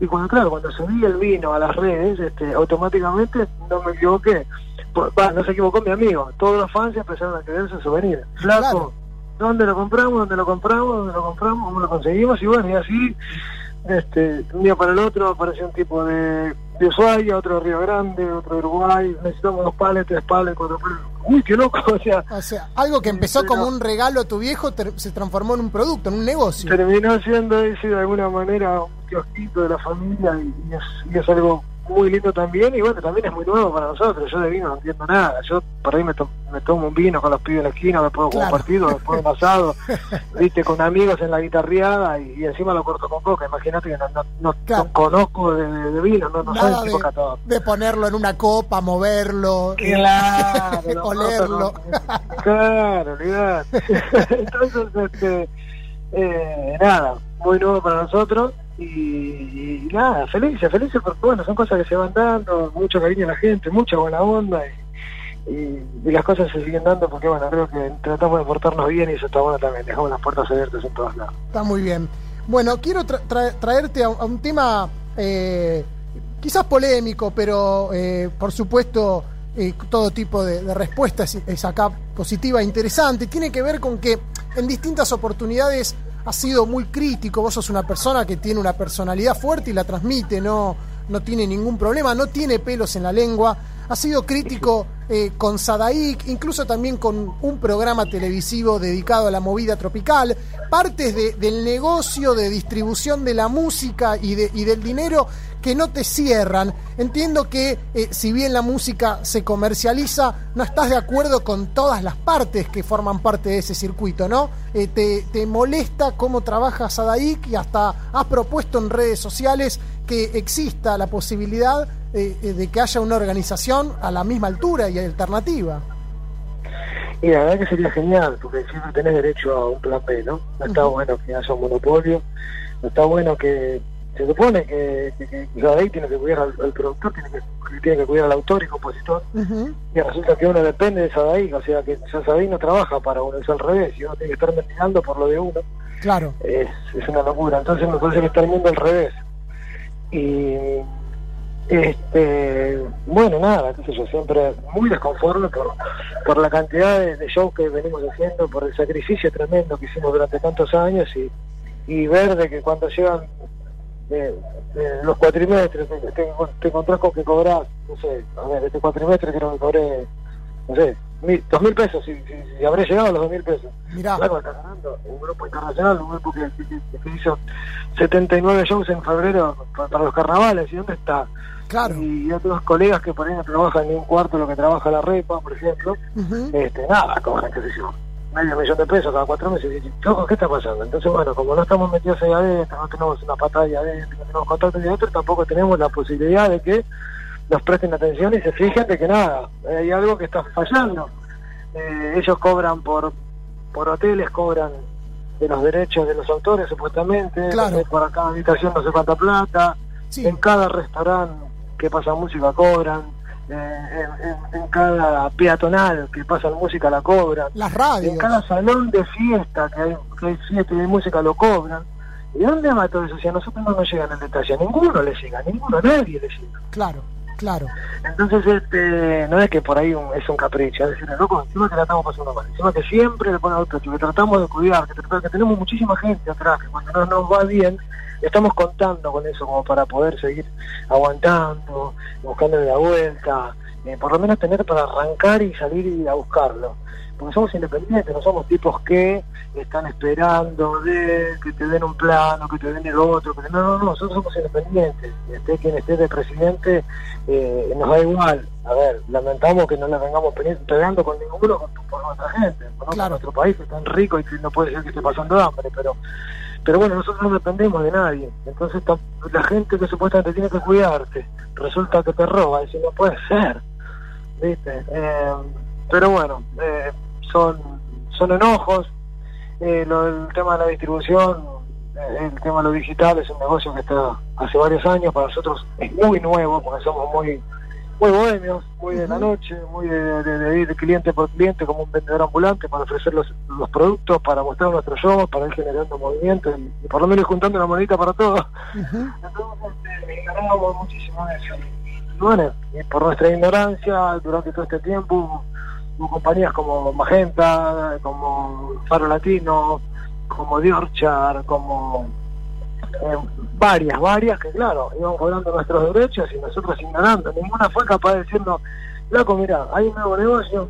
Y cuando, claro, cuando subí el vino a las redes, este, automáticamente no me equivoqué. Pues, no se equivocó mi amigo. Todos los fans empezaron a quererse su souvenir. Flaco, ¿dónde lo compramos? ¿Dónde lo compramos? ¿Dónde lo compramos? ¿Cómo lo conseguimos? Y bueno, y así, este, un día para el otro apareció un tipo de, de Ushuaia, otro de Río Grande, otro de Uruguay. Necesitamos dos pales, tres pales, cuatro pales. Uy, qué loco, o sea, O sea, algo que empezó como un regalo a tu viejo ter- se transformó en un producto, en un negocio. terminó siendo ese de alguna manera un kiosquito de la familia y, y es, y es algo muy lindo también y bueno, también es muy nuevo para nosotros. Yo de vino no entiendo nada. Yo por ahí me, to- me tomo un vino con los pibes en la esquina, me puedo Claro. partido, después un asado, viste, con amigos en la guitarreada y, y encima lo corto con coca. Imagínate que no, no, no- no conozco de, de- de vino, no, no soy Nada de, catador. de ponerlo en una copa, moverlo, eh, Claro, no, olerlo. Claro. Entonces, este, eh, nada, muy nuevo para nosotros y, nada, felices, felices porque bueno, son cosas que se van dando, mucho cariño a la gente, mucha buena onda y, las cosas se siguen dando porque bueno, creo que tratamos de portarnos bien y eso está bueno también, dejamos las puertas abiertas en todos lados. Está muy bien. Bueno, quiero tra- tra- traerte a, un tema eh, quizás polémico, pero eh, por supuesto eh, todo tipo de, de respuestas es, es acá positiva e interesante. Tiene que ver con que en distintas oportunidades ha sido muy crítico. Vos sos una persona que tiene una personalidad fuerte y la transmite, no, no tiene ningún problema, no tiene pelos en la lengua. Ha sido crítico eh, con Sadaik, incluso también con un programa televisivo dedicado a la movida tropical. Partes de- del negocio de distribución de la música y, de- y del dinero que no te cierran. Entiendo que eh, si bien la música se comercializa, no estás de acuerdo con todas las partes que forman parte de ese circuito, ¿no? Eh, te, te molesta cómo trabaja Sadaik y hasta has propuesto en redes sociales que exista la posibilidad eh, eh, de que haya una organización a la misma altura y alternativa. Y la verdad que sería genial, porque siempre tenés derecho a un plan B, ¿no? No está bueno que haya un monopolio, no está bueno que... Se supone que, que, tiene que cuidar al, al productor, tiene que, que tiene que cuidar al autor y compositor, y resulta que uno depende de Sadai, o sea que ya Sadai no trabaja para uno, es al revés, y uno tiene que estar mendigando por lo de uno, Claro. es, es una locura. Entonces me parece que está el mundo al revés. Y este bueno, nada, qué sé yo, siempre muy desconforme por, por la cantidad de, de shows que venimos haciendo, por el sacrificio tremendo que hicimos durante tantos años y, y ver de que cuando llegan eh, eh, los cuatrimestres, te, te, te encontrás con que cobras, no sé, a ver, este cuatrimestre creo que cobré, no sé, mil, dos mil pesos, si, si, si habré llegado a los dos mil pesos. Mirá. Claro, está ganando un grupo internacional, un grupo que, que- que hizo 79 shows en febrero pa- para, los carnavales, ¿y dónde está? Claro. Y otros colegas que por ahí no trabajan ni un cuarto de lo que trabaja la REPA, por ejemplo, este, nada, cobran, qué sé yo, medio millón de pesos cada cuatro meses. Y, "Choco, ¿qué está pasando? Entonces, bueno, como no estamos metidos ahí adentro, no tenemos una patada ahí adentro, no tenemos contacto ahí adentro, tampoco tenemos la posibilidad de que nos presten atención y se fijen de que nada, hay algo que está fallando. Eh, ellos cobran por por hoteles, cobran de los derechos de los autores supuestamente, Claro. eh, por cada habitación no sé cuánta plata, en cada restaurante que pasa música cobran, eh, en, cada peatonal que pasa música la cobran, Las radios. en cada salón de fiesta que hay, que hay fiesta y hay música lo cobran. ¿Y dónde va todo eso? Si a nosotros no nos llegan el detalle, a ninguno le llega, a ninguno, a nadie le llega. Claro, claro. Entonces, este, no es que por ahí un- es un capricho, es decir, loco, encima que la estamos pasando mal, encima que siempre le ponemos pecho, que tratamos de cuidar, que, que tenemos muchísima gente atrás, que cuando no nos va bien, estamos contando con eso como para poder seguir aguantando, buscándole la vuelta, eh, por lo menos tener para arrancar y salir y a buscarlo. Porque somos independientes, no somos tipos que están esperando de que te den un plano, que te den el otro, que no, no, no, nosotros somos independientes. Esté quien esté de presidente, eh, nos da igual. A ver, lamentamos que no le vengamos pe- pegando con ninguno por, por nuestra gente, ¿no? Por nuestro país que es tan rico y que no puede ser que esté pasando hambre, pero pero bueno, nosotros no dependemos de nadie. Entonces la gente que supuestamente tiene que cuidarte, resulta que te roba, si no puede ser. ¿Viste? Eh, pero bueno, eh, son, son enojos. Eh, lo, el tema de la distribución, eh, el tema de lo digital es un negocio que está hace varios años, para nosotros es muy nuevo, porque somos muy muy bohemios, muy de la noche, muy de, de- de ir cliente por cliente como un vendedor ambulante para ofrecer los, los productos, para mostrar nuestros shows, para ir generando movimiento y, y por lo menos juntando una monedita para todos. Entonces, ganábamos muchísimo de eso. Y bueno, y por nuestra ignorancia, durante todo este tiempo, hubo compañías como Magenta, como Faro Latino, como Diorchar, como eh, varias, varias, que claro, iban cobrando nuestros derechos y nosotros ignorando. Ninguna fue capaz de decirnos, loco, mira, hay un nuevo negocio,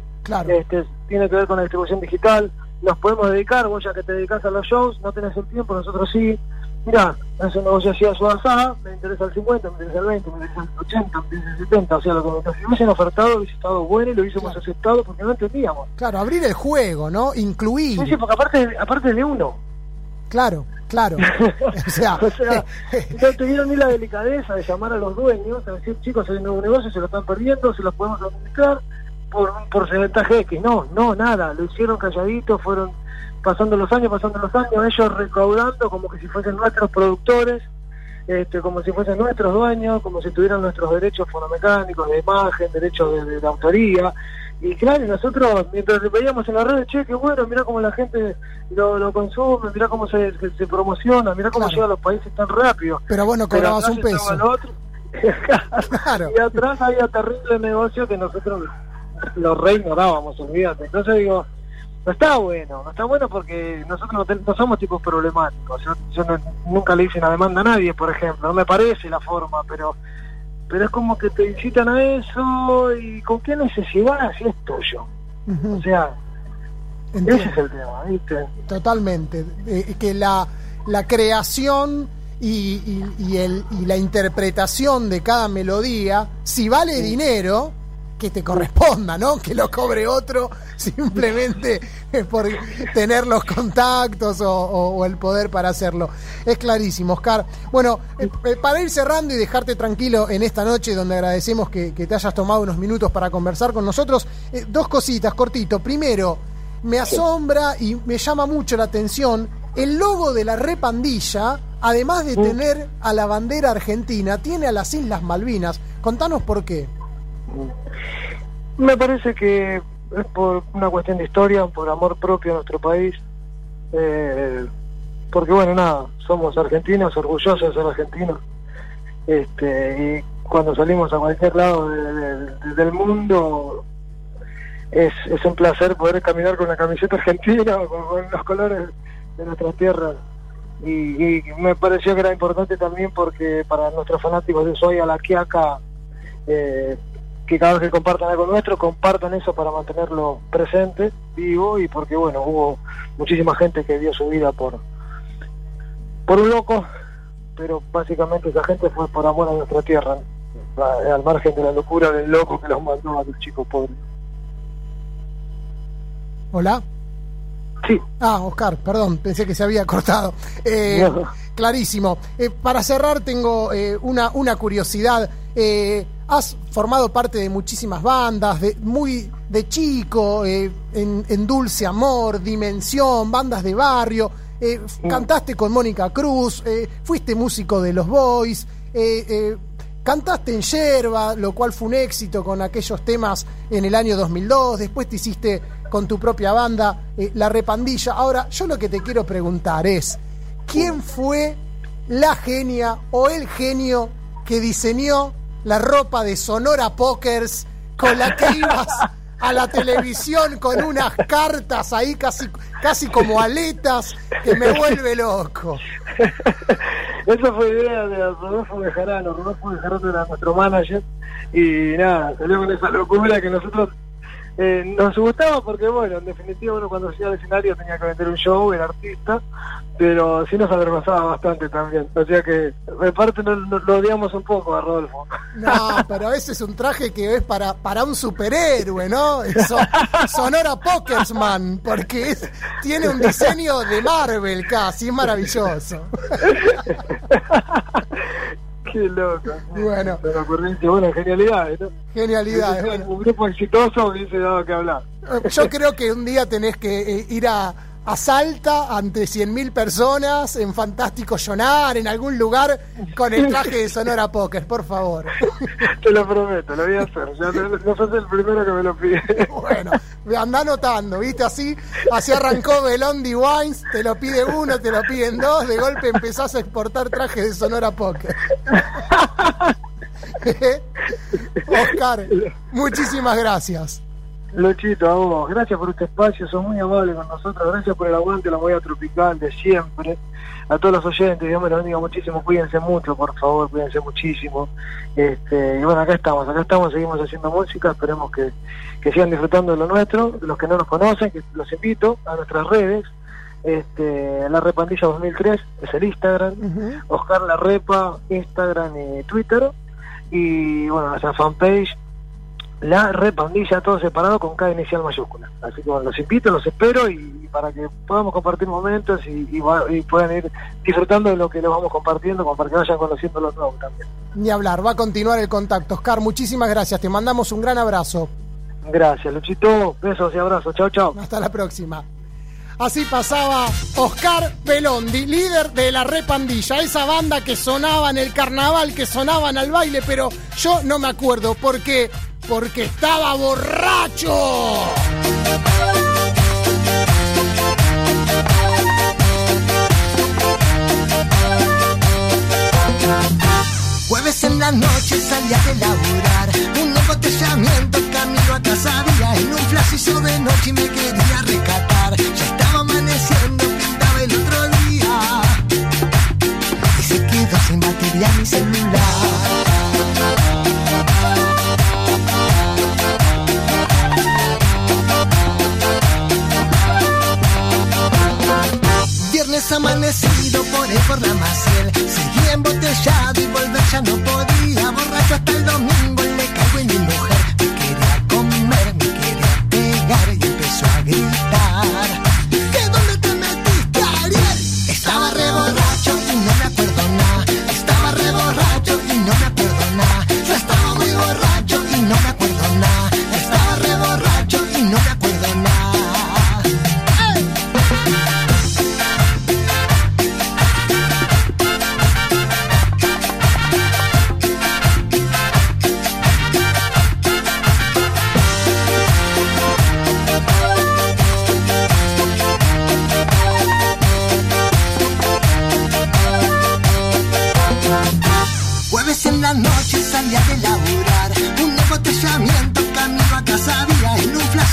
este, tiene que ver con la distribución digital, nos podemos dedicar, vos ya que te dedicas a los shows, no tenés el tiempo, nosotros sí. Mira, es un negocio así a su asada, me interesa el 50, me interesa el 20, me interesa el 80, me interesa el 70, o sea, lo que nos hubiesen ofertado hubiese estado bueno y lo hubiésemos aceptado porque no entendíamos. Claro, abrir el juego, ¿no? Incluir. Sí, sí, porque aparte, aparte de uno. Claro, claro. o sea, O sea, no tuvieron ni la delicadeza de llamar a los dueños, a decir, chicos, hay un nuevo negocio, se lo están perdiendo, se los podemos administrar por un porcentaje X. No, no, nada, lo hicieron calladito, fueron pasando los años, pasando los años, ellos recaudando como que si fuesen nuestros productores, este, como si fuesen nuestros dueños, como si tuvieran nuestros derechos fonomecánicos, de imagen, derechos de, de- de autoría. Y claro, nosotros, mientras veíamos en la red, che, qué bueno, mira cómo la gente lo, lo consume, mira cómo se, se, promociona, mira cómo llega a los países tan rápido. Pero bueno, cobrabas un peso. y atrás había terrible negocio que nosotros lo re ignorábamos, olvídate. Entonces digo, no está bueno, no está bueno porque nosotros no somos tipos problemáticos. Yo, yo no- nunca le hice una demanda a nadie, por ejemplo, no me parece la forma, pero pero es como que te incitan a eso y con qué necesidad si es tuyo. O sea, ese es el tema, ¿viste? Totalmente. Eh, que la, la creación y, y- y el, y la interpretación de cada melodía, si vale dinero, que te corresponda, ¿no? Que lo cobre otro simplemente por tener los contactos o, o- o el poder para hacerlo. Es clarísimo, Oscar. Bueno, eh, eh, para ir cerrando y dejarte tranquilo en esta noche donde agradecemos que, que te hayas tomado unos minutos para conversar con nosotros, eh, dos cositas, cortito. Primero, me asombra y me llama mucho la atención el logo de la repandilla, además de tener a la bandera argentina, tiene a las Islas Malvinas. Contanos por qué. Me parece que es por una cuestión de historia, por amor propio a nuestro país. eh, porque bueno, nada, somos argentinos, orgullosos de ser argentinos. Este, y cuando salimos a cualquier lado de- de- del mundo, es, es un placer poder caminar con la camiseta argentina, con, los colores de nuestra tierra. Y, y me pareció que era importante también porque para nuestros fanáticos de Soy a la Quiaca, eh, que cada vez que compartan algo nuestro, compartan eso para mantenerlo presente, vivo, y porque bueno, hubo muchísima gente que dio su vida por, por un loco, pero básicamente esa gente fue por amor a nuestra tierra, al margen de la locura del loco que los mandó a los chicos pobres. Hola. Sí. Ah, Oscar, perdón, pensé que se había cortado. Eh, No. Clarísimo. Eh, para cerrar, tengo eh, una, una curiosidad. Has formado parte de muchísimas bandas, de, muy de chico, eh, en, en Dulce Amor, Dimensión, bandas de barrio. eh, Cantaste con Mónica Cruz, eh, fuiste músico de Los Boys, cantaste en Yerba, lo cual fue un éxito con aquellos temas en el año 2002. Después te hiciste con tu propia banda, La Repandilla. Ahora, yo lo que te quiero preguntar es, ¿quién fue la genia o el genio que diseñó la ropa de Sonora Pokers con la que ibas a la televisión con unas cartas ahí casi, casi como aletas que me vuelve loco? Esa fue idea de Rodolfo Bejarano. Rodolfo Bejarano era nuestro manager y nada, salió con esa locura que nosotros eh, nos gustaba porque, bueno, en definitiva uno cuando hacía el escenario tenía que vender un show, era artista, pero sí nos avergonzaba bastante también. O sea que, de parte, no- no- lo odiamos un poco a Rodolfo. No, pero ese es un traje que es para, para un superhéroe, ¿no? Eso, Sonora Pokersman, porque es- tiene un diseño de Marvel casi, es maravilloso. Qué loco. Bueno. Pero ocurrencia, bueno, genialidades, ¿no? Genialidades, sido Un grupo exitoso hubiese dado que hablar. Eh, Yo creo que un día tenés que eh, ir a, a Salta ante 100.000 personas, en Fantástico Llonar, en algún lugar, con el traje de Sonora Poker, por favor. Te lo prometo, lo voy a hacer. Ya no, no sos el primero que me lo pide. Bueno, anda anotando, ¿viste? Así, así arrancó Belondi Wines, te lo pide uno, te lo piden dos, de golpe empezás a exportar trajes de Sonora Poker. Oscar, muchísimas gracias. Luchito, a vos, gracias por este espacio, sos muy amable con nosotros, gracias por el aguante, la movida tropical de siempre. A todos los oyentes, Dios me los bendiga muchísimo, cuídense mucho, por favor, cuídense muchísimo. Este, y bueno, acá estamos, acá estamos, seguimos haciendo música, esperemos que, que sigan disfrutando de lo nuestro, los que no nos conocen, que los invito a nuestras redes. Este, la repandilla 2003 es el Instagram, Oscar La Repa, Instagram y Twitter. Y bueno, nuestra fanpage la repandilla todo separado con cada inicial mayúscula. Así que bueno, los invito, los espero y, y para que podamos compartir momentos y, y va- y puedan ir disfrutando de lo que les vamos compartiendo, como para que vayan conociendo los nuevos también. Ni hablar, va a continuar el contacto. Oscar, muchísimas gracias, te mandamos un gran abrazo. Gracias, Luchito, besos y abrazos, chao, chao. Hasta la próxima. Así pasaba Oscar Belondi, líder de la Repandilla, esa banda que sonaba en el carnaval, que sonaban al baile, pero yo no me acuerdo porque porque estaba borracho. Jueves en la noche salía de laburar Un embotellamiento camino a casa había En un flash hizo de noche y me quería recatar Ya estaba amaneciendo, pintaba el otro día Y se quedó sin batería mi celular amanecido por ahí por la Maciel Seguía embotellado y volver ya no podía. Borracho hasta el domingo le cago en mi mujer. Me quería comer, me quería pegar y empezó a gritar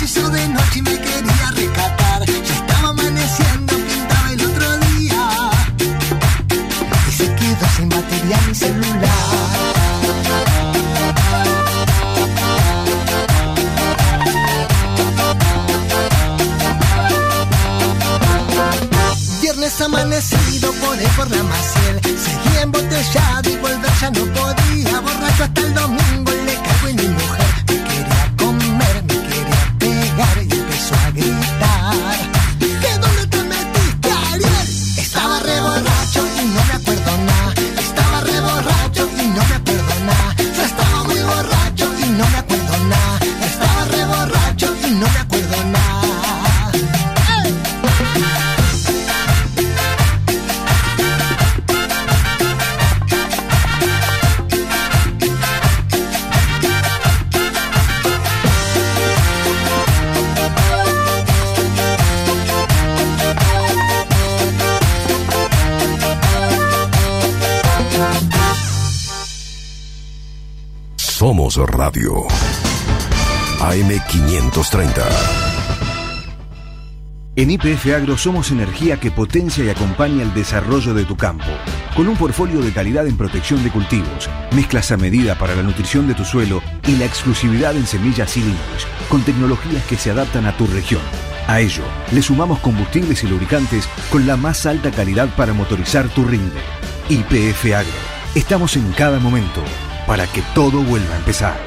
hizo de noche me quería recatar Ya estaba amaneciendo, pintaba el otro día. Y se quedó sin batería mi celular. Viernes amanecido por por la Maciel. Seguía embotellado y volver ya no podía. Borracho hasta el domingo Radio. AM530. En IPF Agro somos energía que potencia y acompaña el desarrollo de tu campo. Con un portfolio de calidad en protección de cultivos, mezclas a medida para la nutrición de tu suelo y la exclusividad en semillas Silinders, con tecnologías que se adaptan a tu región. A ello, le sumamos combustibles y lubricantes con la más alta calidad para motorizar tu rinde. IPF Agro. Estamos en cada momento para que todo vuelva a empezar.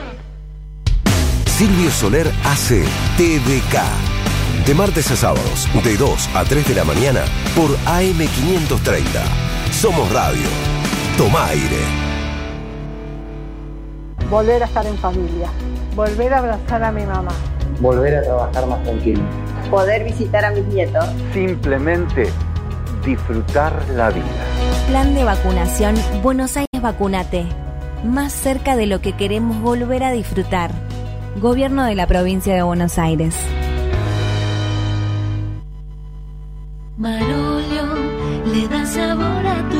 Silvio Soler hace TDK. De martes a sábados, de 2 a 3 de la mañana, por AM530. Somos Radio. Toma aire. Volver a estar en familia. Volver a abrazar a mi mamá. Volver a trabajar más tranquilo. Poder visitar a mis nietos. Simplemente disfrutar la vida. Plan de vacunación Buenos Aires Vacunate. Más cerca de lo que queremos volver a disfrutar. Gobierno de la provincia de Buenos Aires. Marolio le da sabor a tu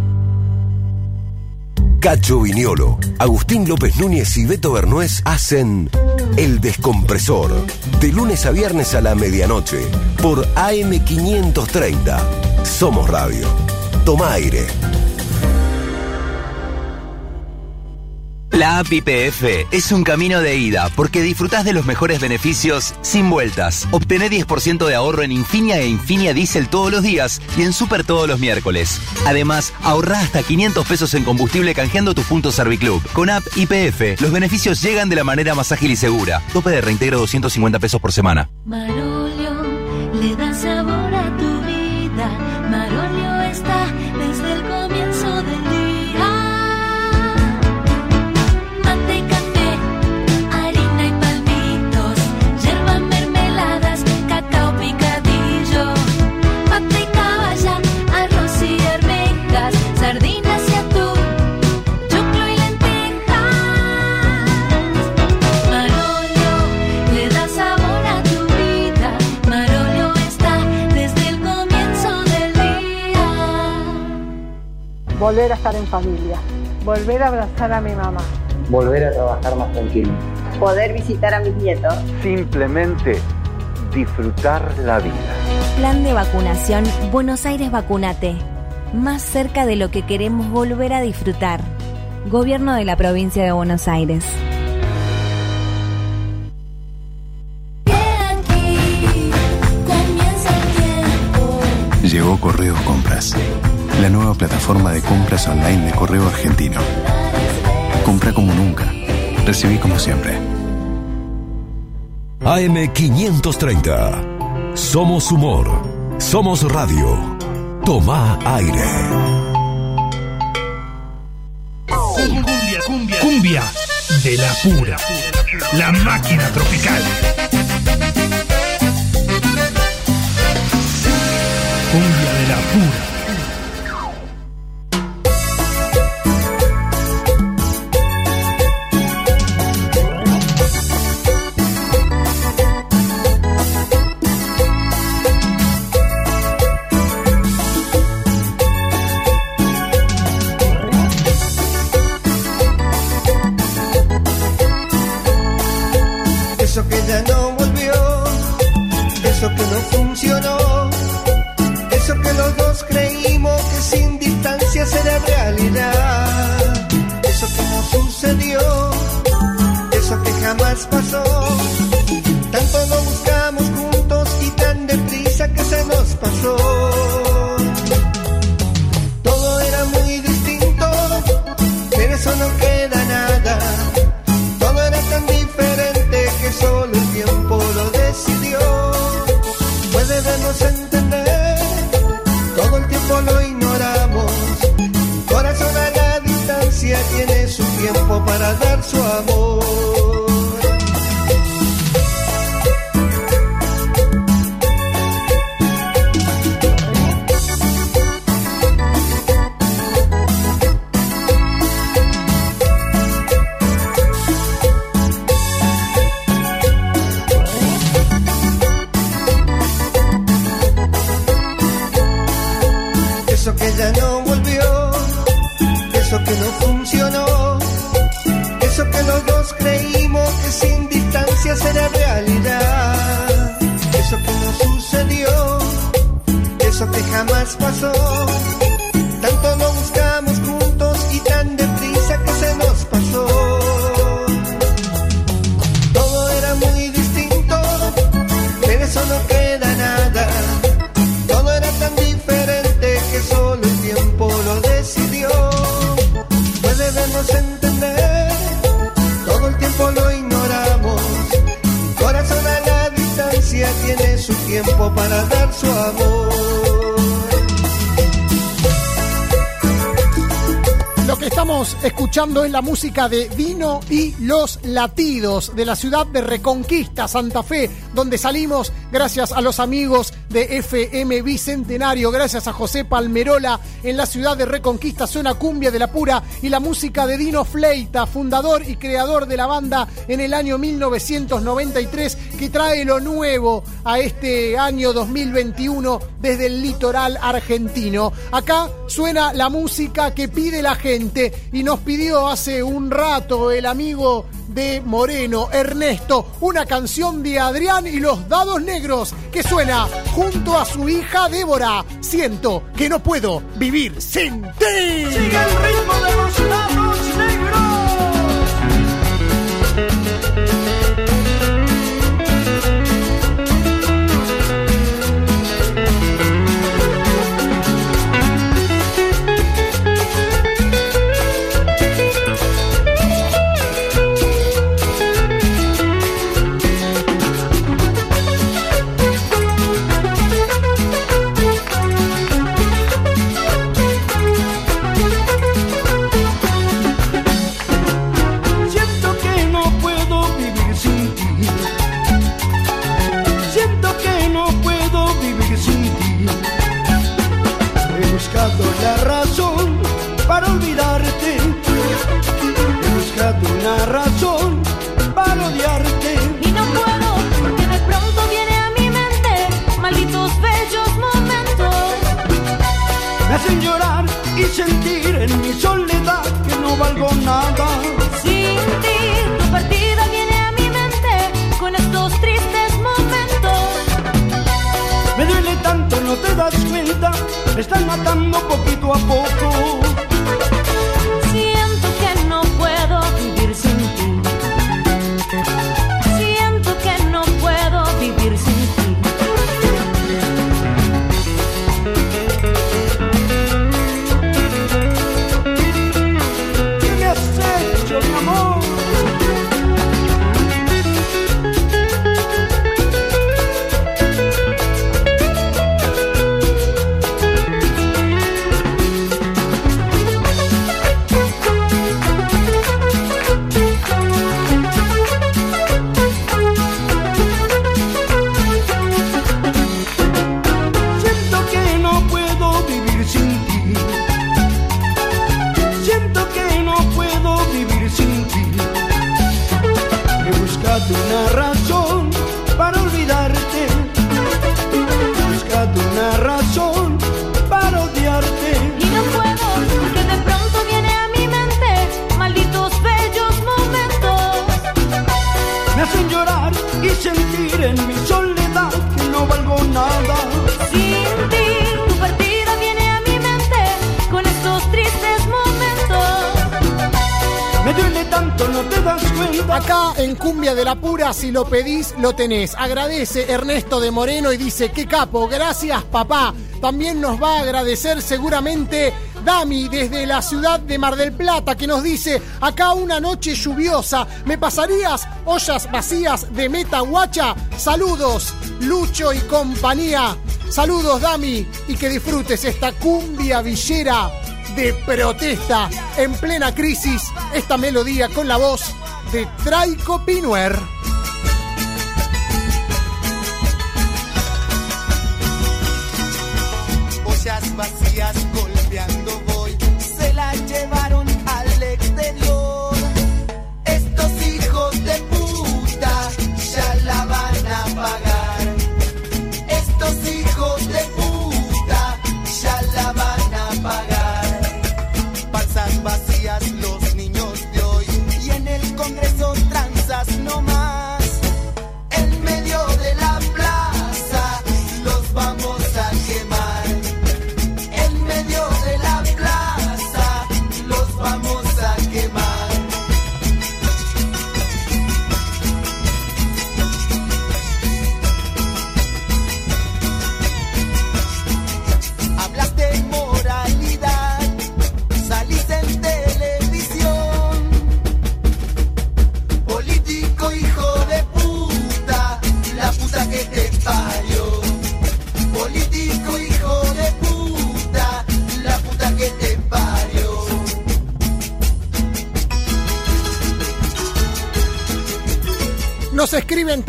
Cacho Viniolo, Agustín López Núñez y Beto Bernués hacen El Descompresor. De lunes a viernes a la medianoche. Por AM530. Somos Radio. Toma aire. La app IPF es un camino de ida porque disfrutás de los mejores beneficios sin vueltas. Obtené 10% de ahorro en Infinia e Infinia Diesel todos los días y en Super todos los miércoles. Además, ahorrá hasta 500 pesos en combustible canjeando tus puntos Serviclub. Con app IPF, los beneficios llegan de la manera más ágil y segura. Tope de reintegro 250 pesos por semana. Le da sabor a Volver a estar en familia. Volver a abrazar a mi mamá. Volver a trabajar más tranquilo. Poder visitar a mis nietos. Simplemente disfrutar la vida. Plan de vacunación Buenos Aires Vacunate. Más cerca de lo que queremos volver a disfrutar. Gobierno de la provincia de Buenos Aires. Comienza el tiempo. Llegó Correos Compras, la nueva plataforma de compras online de Correo Argentino. Compra como nunca, recibí como siempre. AM530. Somos humor. Somos radio. Toma aire. Cumbia, cumbia, cumbia de la pura. La máquina tropical. Cumbia de la pura. Pasó, tanto lo buscamos juntos y tan deprisa que se nos pasó. Todo era muy distinto, pero eso no queda nada. Todo era tan diferente que solo el tiempo lo decidió. Puede darnos entender, todo el tiempo lo ignoramos. Corazón a la distancia tiene su tiempo para dar su amor. Escuchando es la música de Dino y los Latidos de la ciudad de Reconquista, Santa Fe, donde salimos gracias a los amigos de FM Bicentenario, gracias a José Palmerola en la ciudad de Reconquista, suena cumbia de la pura y la música de Dino Fleita, fundador y creador de la banda en el año 1993, que trae lo nuevo a este año 2021 desde el litoral argentino. Acá suena la música que pide la gente y nos pidió hace un rato el amigo de Moreno, Ernesto, una canción de Adrián y los Dados Negros que suena junto a su hija Débora. Siento que no puedo vivir sin ti. Sigue el ritmo de los Dados sentir en mi soledad que no valgo nada. Sin ti, tu partida viene a mi mente con estos tristes momentos. Me duele tanto, no te das cuenta, me están matando poquito a poco. Acá en Cumbia de la Pura, si lo pedís, lo tenés. Agradece Ernesto de Moreno y dice, qué capo, gracias papá. También nos va a agradecer seguramente Dami desde la ciudad de Mar del Plata que nos dice, acá una noche lluviosa, ¿me pasarías ollas vacías de Meta Guacha? Saludos, Lucho y compañía. Saludos Dami y que disfrutes esta cumbia villera de protesta en plena crisis, esta melodía con la voz de Traico Pinuer. ollas vacías golpeando voy, se la llevaron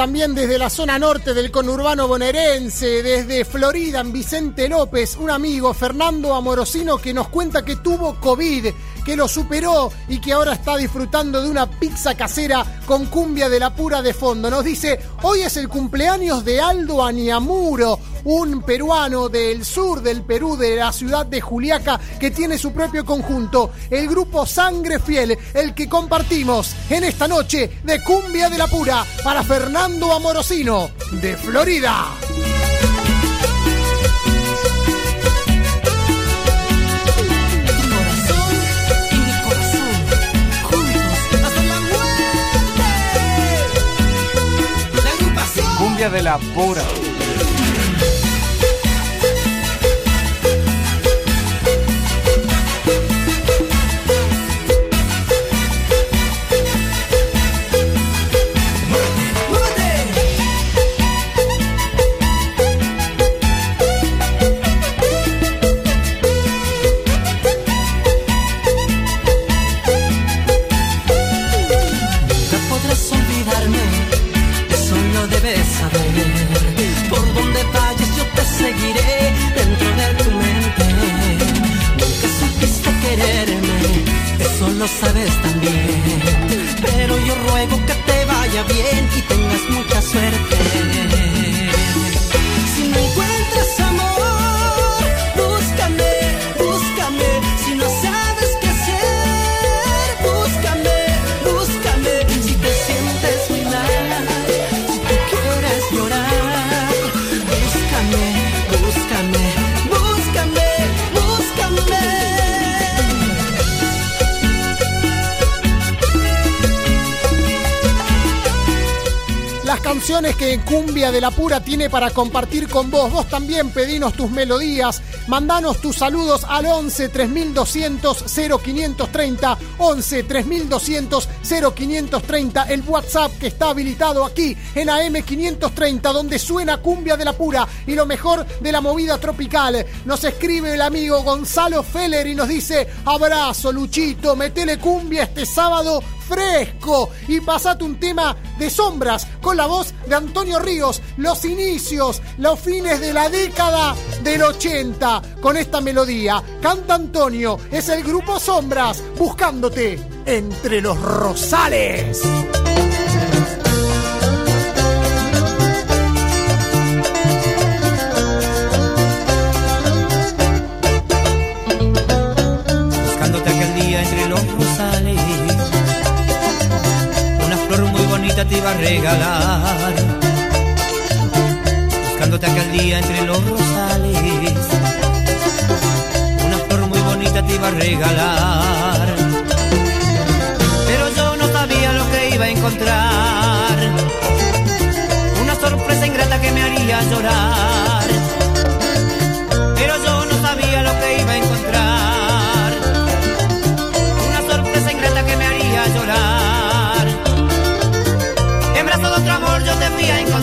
también desde la zona norte del conurbano bonaerense, desde Florida, en Vicente López, un amigo, Fernando Amorosino, que nos cuenta que tuvo COVID, que lo superó y que ahora está disfrutando de una pizza casera con cumbia de la pura de fondo. Nos dice, hoy es el cumpleaños de Aldo Aniamuro, un peruano del sur del Perú, de la ciudad de Juliaca, que tiene su propio conjunto, el grupo Sangre Fiel, el que compartimos en esta noche de Cumbia de la Pura para Fernando Amorosino, de Florida. De la pura. lo sabes también. Pero yo ruego que te vaya bien y tengas mucha suerte. Canciones que Cumbia de la Pura tiene para compartir con vos. Vos también pedinos tus melodías, mandanos tus saludos al 11 3200 0530, 11 3200 0530, el WhatsApp que está habilitado aquí en AM530, donde suena Cumbia de la Pura y lo mejor de la movida tropical. Nos escribe el amigo Gonzalo Feller y nos dice, abrazo Luchito, metele cumbia este sábado fresco y pasate un tema de sombras con la voz de Antonio Ríos, los inicios, los fines de la década del 80 con esta melodía. Canta Antonio, es el grupo Sombras buscándote entre los rosales. Te iba a regalar. Buscándote aquel día entre los rosales. Una flor muy bonita te iba a regalar. Pero yo no sabía lo que iba a encontrar. Una sorpresa ingrata que me haría llorar. Fui a.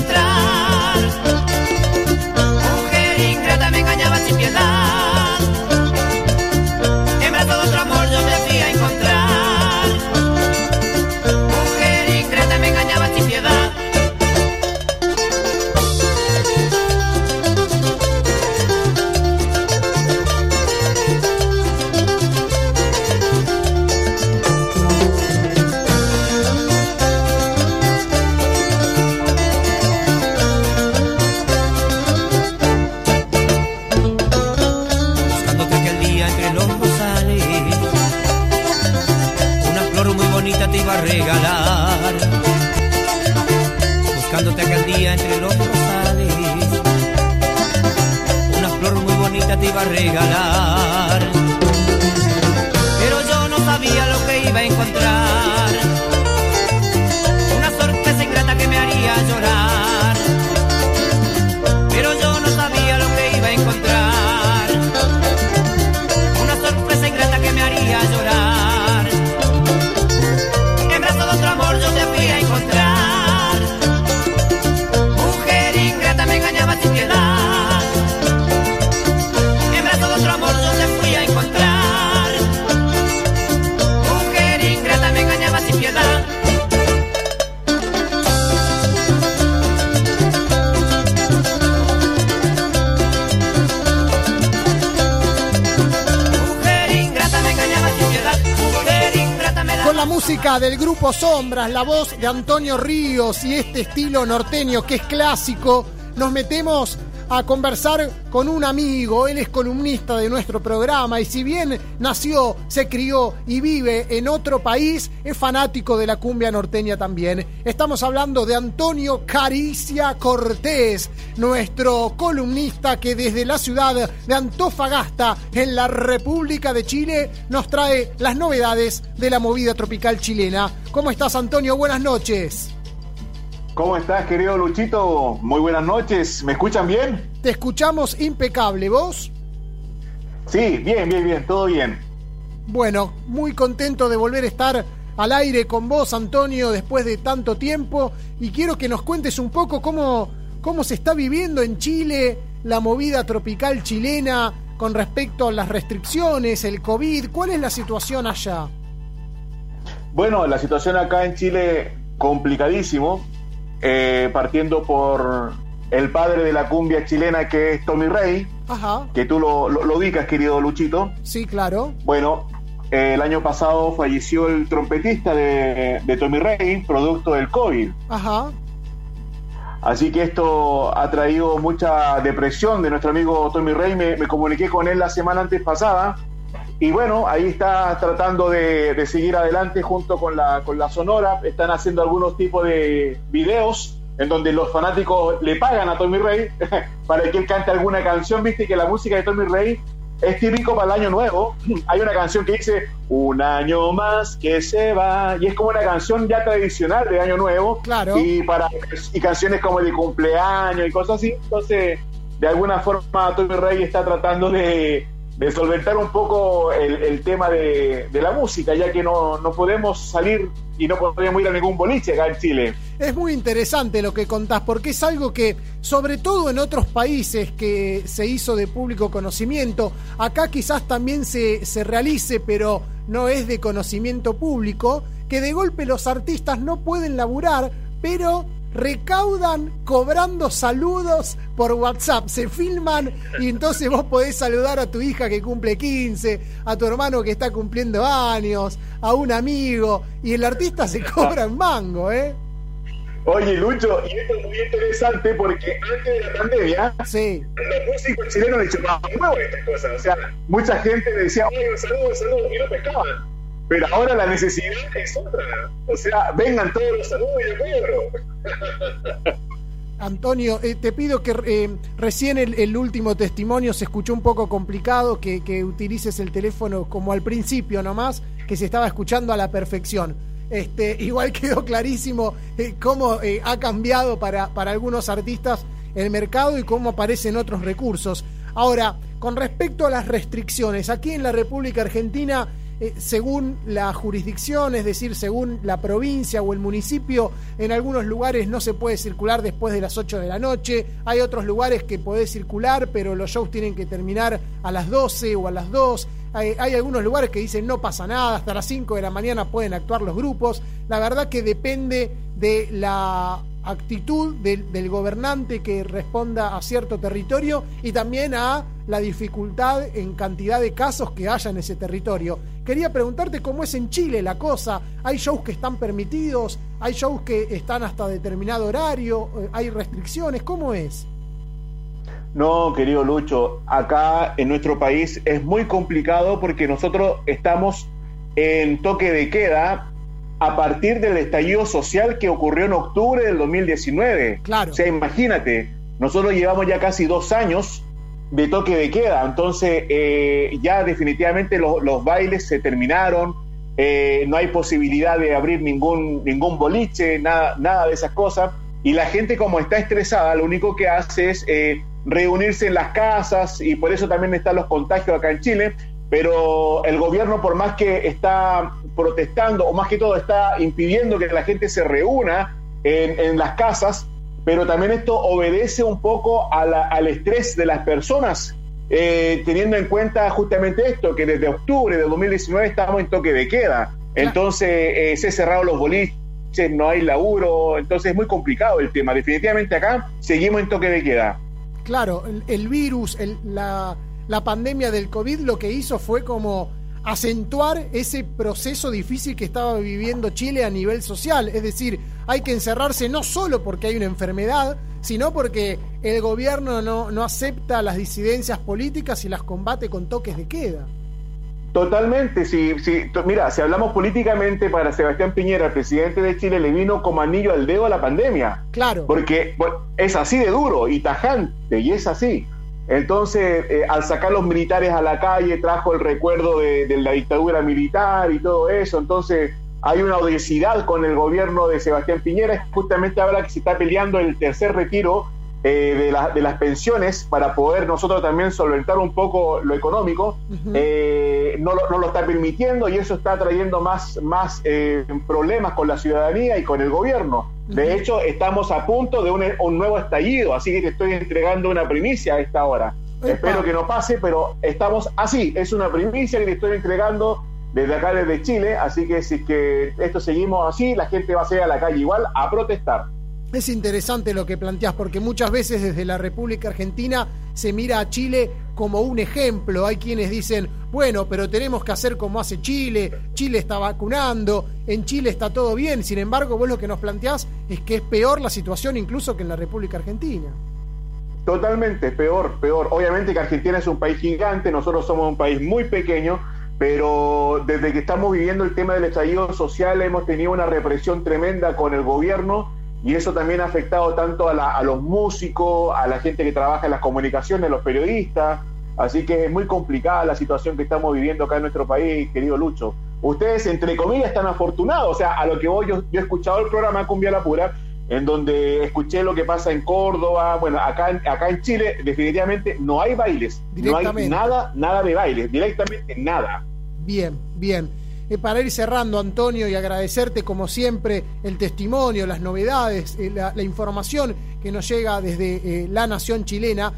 del grupo Sombras, la voz de Antonio Ríos y este estilo norteño que es clásico, nos metemos a conversar con un amigo. Él es columnista de nuestro programa y si bien nació, se crió y vive en otro país, es fanático de la cumbia norteña también. Estamos hablando de Antonio Caricia Cortés, nuestro columnista que desde la ciudad de Antofagasta, en la República de Chile, nos trae las novedades de la movida tropical chilena. ¿Cómo estás, Antonio? Buenas noches. ¿Cómo estás, querido Luchito? Muy buenas noches. ¿Me escuchan bien? Te escuchamos impecable, ¿vos? Sí, bien, bien, bien, todo bien. Bueno, muy contento de volver a estar al aire con vos, Antonio, después de tanto tiempo. Y quiero que nos cuentes un poco cómo, cómo se está viviendo en Chile la movida tropical chilena con respecto a las restricciones, el COVID. ¿Cuál es la situación allá? Bueno, la situación acá en Chile complicadísimo, eh, partiendo por el padre de la cumbia chilena que es Tommy Rey, Ajá. que tú lo, lo, lo ubicas, querido Luchito. Sí, claro. Bueno, eh, el año pasado falleció el trompetista de, de Tommy Rey, producto del COVID. Ajá. Así que esto ha traído mucha depresión de nuestro amigo Tommy Rey. Me, me comuniqué con él la semana antes pasada. Y bueno, ahí está tratando de, de seguir adelante junto con la, con la Sonora. Están haciendo algunos tipos de videos en donde los fanáticos le pagan a Tommy Rey para que él cante alguna canción. Viste que la música de Tommy Rey es típico para el año nuevo. Hay una canción que dice Un año más que se va, y es como una canción ya tradicional de año nuevo. Claro. Y, para, y canciones como de cumpleaños y cosas así. Entonces, de alguna forma, Tommy Rey está tratando de, de solventar un poco el, tema de, la música, ya que no, no podemos salir y no podemos ir a ningún boliche acá en Chile. Es muy interesante lo que contás, porque es algo que, sobre todo en otros países que se hizo de público conocimiento, acá quizás también se, se realice, pero no es de conocimiento público, que de golpe los artistas no pueden laburar, pero recaudan cobrando saludos por WhatsApp, se filman y entonces vos podés saludar a tu hija que cumple 15, a tu hermano que está cumpliendo años, a un amigo, y el artista se cobra en mango, ¿eh? Oye, Lucho, y esto es muy interesante porque antes de la pandemia, sí. los músicos chilenos le chupaban huevo a estas cosas. O sea, mucha gente decía, oye, un saludo, un saludo, y no pescaban. Pero ahora la necesidad es otra. O sea, vengan todos los saludos y. Antonio, eh, te pido que eh, recién el, último testimonio se escuchó un poco complicado, que, que, utilices el teléfono como al principio nomás, que se estaba escuchando a la perfección. Este, igual quedó clarísimo eh, cómo ha cambiado para, para algunos artistas el mercado y cómo aparecen otros recursos. Ahora, con respecto a las restricciones, aquí en la República Argentina eh, según la jurisdicción, es decir, según la provincia o el municipio, en algunos lugares no se puede circular después de las 8 de la noche, hay otros lugares que podés circular, pero los shows tienen que terminar a las 12 o a las 2. Hay, hay, algunos lugares que dicen no pasa nada, hasta las 5 de la mañana pueden actuar los grupos. La verdad que depende de la actitud del, gobernante que responda a cierto territorio y también a la dificultad en cantidad de casos que haya en ese territorio. Quería preguntarte cómo es en Chile la cosa. ¿Hay shows que están permitidos? ¿Hay shows que están hasta determinado horario? ¿Hay restricciones? ¿Cómo es? No, querido Lucho, acá en nuestro país es muy complicado porque nosotros estamos en toque de queda a partir del estallido social que ocurrió en octubre del 2019. Claro. O sea, imagínate, nosotros llevamos ya casi dos años de toque de queda, entonces eh, ya definitivamente los, los, bailes se terminaron, eh, no hay posibilidad de abrir ningún, ningún boliche, nada, nada de esas cosas, y la gente como está estresada, lo único que hace es eh, reunirse en las casas, y por eso también están los contagios acá en Chile, pero el gobierno por más que está protestando o más que todo está impidiendo que la gente se reúna en, en las casas, pero también esto obedece un poco a la, al estrés de las personas, eh, teniendo en cuenta justamente esto, que desde octubre de 2019 estamos en toque de queda, entonces eh, se han cerrado los boliches, no hay laburo, entonces es muy complicado el tema, definitivamente acá seguimos en toque de queda. Claro, el, el virus, el, la la pandemia del COVID lo que hizo fue como acentuar ese proceso difícil que estaba viviendo Chile a nivel social. Es decir, hay que encerrarse no solo porque hay una enfermedad, sino porque el gobierno no, no acepta las disidencias políticas y las combate con toques de queda. Totalmente, sí, sí. Mira, si hablamos políticamente para Sebastián Piñera, el presidente de Chile, le vino como anillo al dedo a la pandemia. Claro. Porque es así de duro y tajante, y es así. Entonces, eh, al sacar los militares a la calle, trajo el recuerdo de, de, la dictadura militar y todo eso. Entonces, hay una odiosidad con el gobierno de Sebastián Piñera, justamente ahora que se está peleando el tercer retiro eh, de, la, de, las pensiones para poder nosotros también solventar un poco lo económico. Uh -huh. eh, no, lo, no, lo, está permitiendo y eso está trayendo más, más eh, problemas con la ciudadanía y con el gobierno. De hecho, estamos a punto de un, un, nuevo estallido, así que te estoy entregando una primicia a esta hora. Epa. Espero que no pase, pero estamos así, es una primicia que te estoy entregando desde acá, desde Chile, así que si es que esto seguimos así, la gente va a salir a la calle igual a protestar. Es interesante lo que planteas, porque muchas veces desde la República Argentina se mira a Chile como un ejemplo. Hay quienes dicen, bueno, pero tenemos que hacer como hace Chile, Chile está vacunando, en Chile está todo bien. Sin embargo, vos lo que nos planteás es que es peor la situación incluso que en la República Argentina. Totalmente, peor, peor. Obviamente que Argentina es un país gigante, nosotros somos un país muy pequeño, pero desde que estamos viviendo el tema del estallido social hemos tenido una represión tremenda con el gobierno y eso también ha afectado tanto a, la, a, los músicos, a la gente que trabaja en las comunicaciones, los periodistas, Así que es muy complicada la situación que estamos viviendo acá en nuestro país, querido Lucho. Ustedes, entre comillas, están afortunados. O sea, a lo que voy, yo, yo he escuchado el programa Cumbia La Pura, en donde escuché lo que pasa en Córdoba. Bueno, acá, en- acá en Chile, definitivamente no hay bailes. No hay nada, nada de bailes. Directamente nada. Bien, bien. Eh, para ir cerrando, Antonio, y agradecerte como siempre el testimonio, las novedades, eh, la, información que nos llega desde eh, la nación chilena.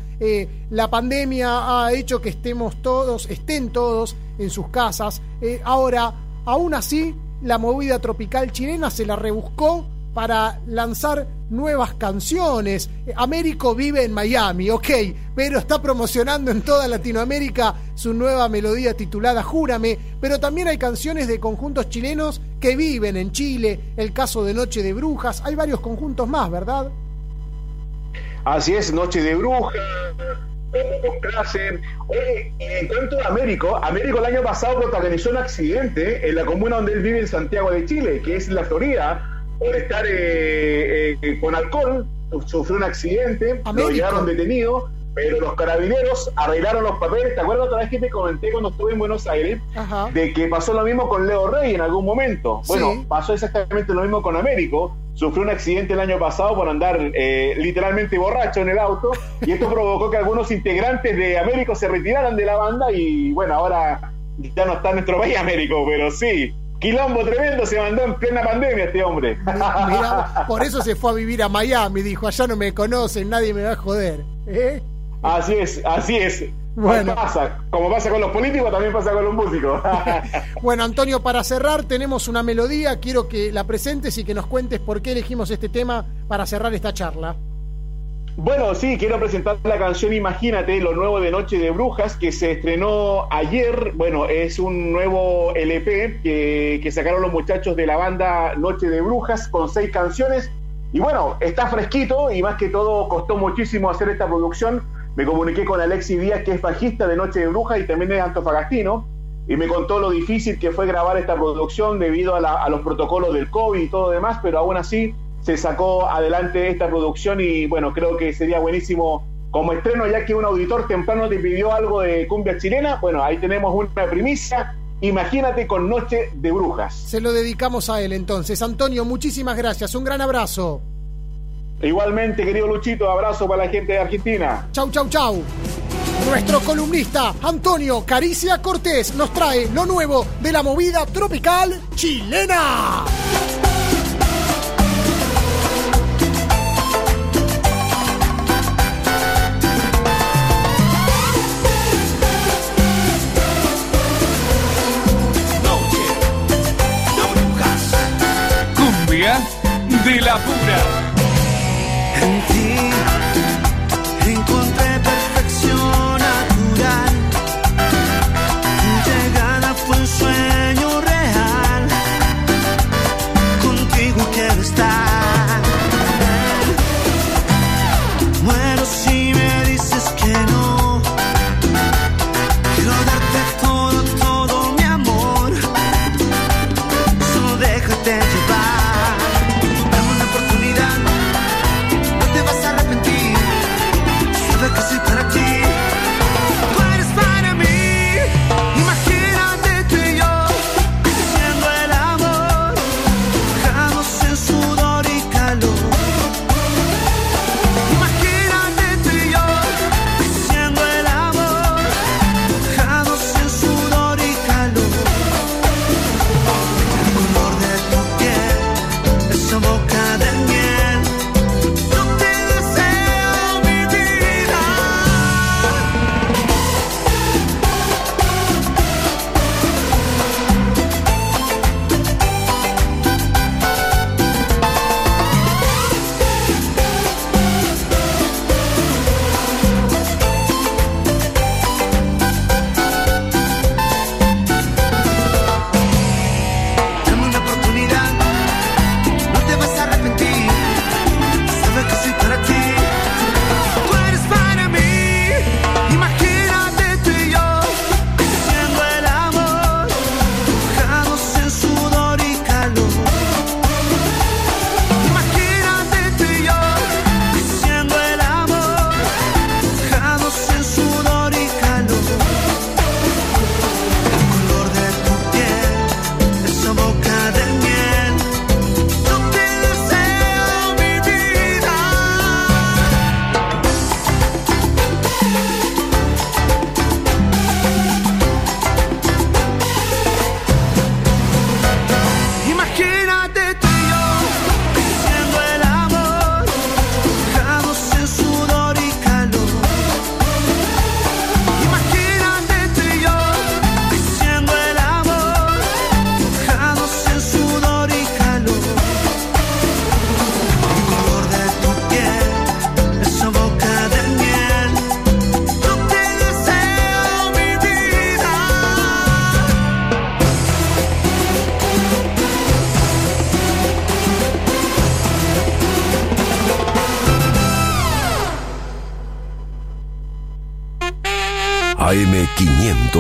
La pandemia ha hecho que estemos todos, estén todos en sus casas. Ahora, aún así, la movida tropical chilena se la rebuscó para lanzar nuevas canciones. Eh, Américo vive en Miami, ok, pero está promocionando en toda Latinoamérica su nueva melodía titulada Júrame, pero también hay canciones de conjuntos chilenos que viven en Chile, el caso de Noche de Brujas, hay varios conjuntos más, ¿verdad? Así es, Noche de Bruja, clase. Oye, en cuanto a Américo, Américo el año pasado protagonizó un accidente en la comuna donde él vive en Santiago de Chile, que es la Florida, por estar eh, eh, con alcohol, sufrió un accidente, lo llevaron detenido, pero los carabineros arreglaron los papeles. ¿Te acuerdas otra vez que te comenté cuando estuve en Buenos Aires? Ajá. de que pasó lo mismo con Leo Rey en algún momento. Bueno, Sí. pasó exactamente lo mismo con Américo. Sufrió un accidente el año pasado por andar eh, literalmente borracho en el auto y esto provocó que algunos integrantes de Américo se retiraran de la banda y bueno, ahora ya no está en nuestro país Américo, pero sí. Quilombo tremendo se mandó en plena pandemia este hombre. Mirá, por eso se fue a vivir a Miami, dijo, allá no me conocen, nadie me va a joder. ¿Eh? Así es, así es. Bueno. Pasa. Como pasa con los políticos, también pasa con los músicos. Bueno, Antonio, para cerrar tenemos una melodía, quiero que la presentes y que nos cuentes por qué elegimos este tema para cerrar esta charla. Bueno, sí, quiero presentar la canción Imagínate, lo nuevo de Noche de Brujas, que se estrenó ayer. Bueno, es un nuevo LP que, sacaron los muchachos de la banda Noche de Brujas con seis canciones. Y bueno, está fresquito y más que todo costó muchísimo hacer esta producción. Me comuniqué con Alexi Díaz, que es bajista de Noche de Brujas y también es antofagastino. Y me contó lo difícil que fue grabar esta producción debido a, a los protocolos del COVID y todo demás, pero aún así se sacó adelante esta producción y bueno, creo que sería buenísimo como estreno, ya que un auditor temprano te pidió algo de cumbia chilena. Bueno, ahí tenemos una primicia. Imagínate con Noche de Brujas. Se lo dedicamos a él entonces. Antonio, muchísimas gracias, un gran abrazo. Igualmente, querido Luchito, abrazo para la gente de Argentina. Chau, chau, chau. Nuestro columnista Antonio Caricia Cortés nos trae lo nuevo de la movida tropical chilena. De la pura.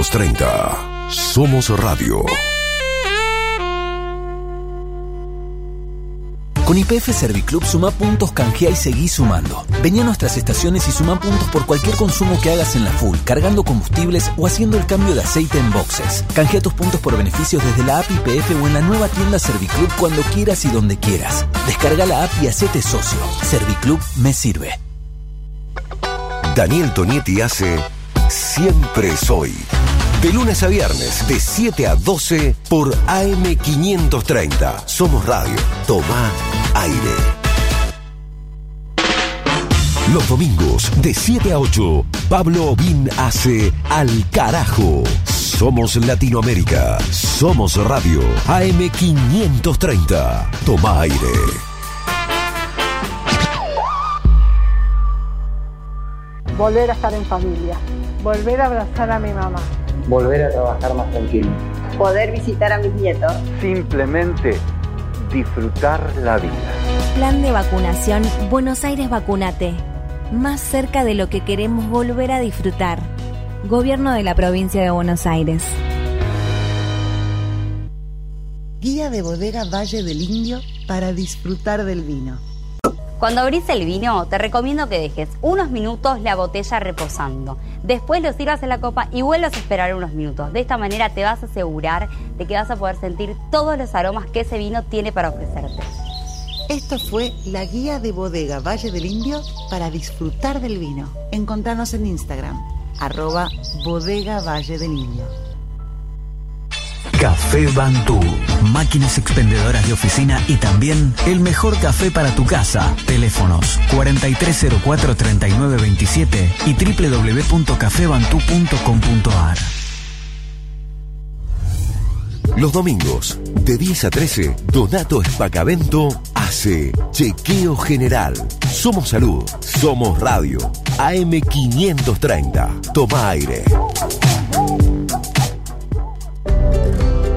AM530. Somos Radio. Con IPF Serviclub suma puntos, canjea y seguí sumando. Vení a nuestras estaciones y suma puntos por cualquier consumo que hagas en la full, cargando combustibles o haciendo el cambio de aceite en boxes. Canjea tus puntos por beneficios desde la app IPF o en la nueva tienda Serviclub cuando quieras y donde quieras. Descarga la app y hacete socio. Serviclub me sirve. Daniel Tonietti hace Siempre Soy. De lunes a viernes, de 7 a 12 por AM530. Somos Radio. Toma aire. Los domingos, de 7 a 8, Pablo Obín hace Al Carajo. Somos Latinoamérica. Somos Radio. AM530. Toma aire. Volver a estar en familia. Volver a abrazar a mi mamá. Volver a trabajar más tranquilo. Poder visitar a mis nietos. Simplemente disfrutar la vida. Plan de vacunación Buenos Aires Vacunate. Más cerca de lo que queremos volver a disfrutar. Gobierno de la provincia de Buenos Aires. Guía de bodega Valle del Indio para disfrutar del vino. Cuando abrís el vino, te recomiendo que dejes unos minutos la botella reposando. Después lo sirvas en la copa y vuelvas a esperar unos minutos. De esta manera te vas a asegurar de que vas a poder sentir todos los aromas que ese vino tiene para ofrecerte. Esto fue la guía de bodega Valle del Indio para disfrutar del vino. Encontranos en Instagram, arroba bodega Valle del Indio. Café Bantú. Máquinas expendedoras de oficina y también el mejor café para tu casa. Teléfonos 4304-3927 y www.cafebantú.com.ar. Los domingos, de 10 a 13, Donato Espacavento hace Chequeo General. Somos Salud, somos Radio. AM530. Toma aire.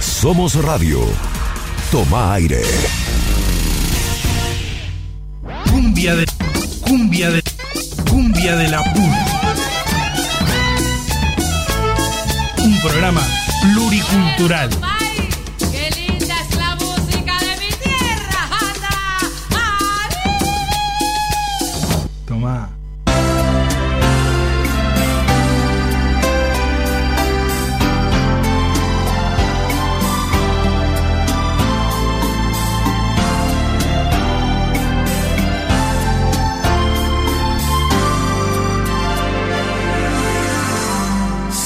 Somos radio. Toma aire. Cumbia de. Cumbia de. Cumbia de la pura. Un programa pluricultural. ¡Qué linda es la música de mi tierra! Toma.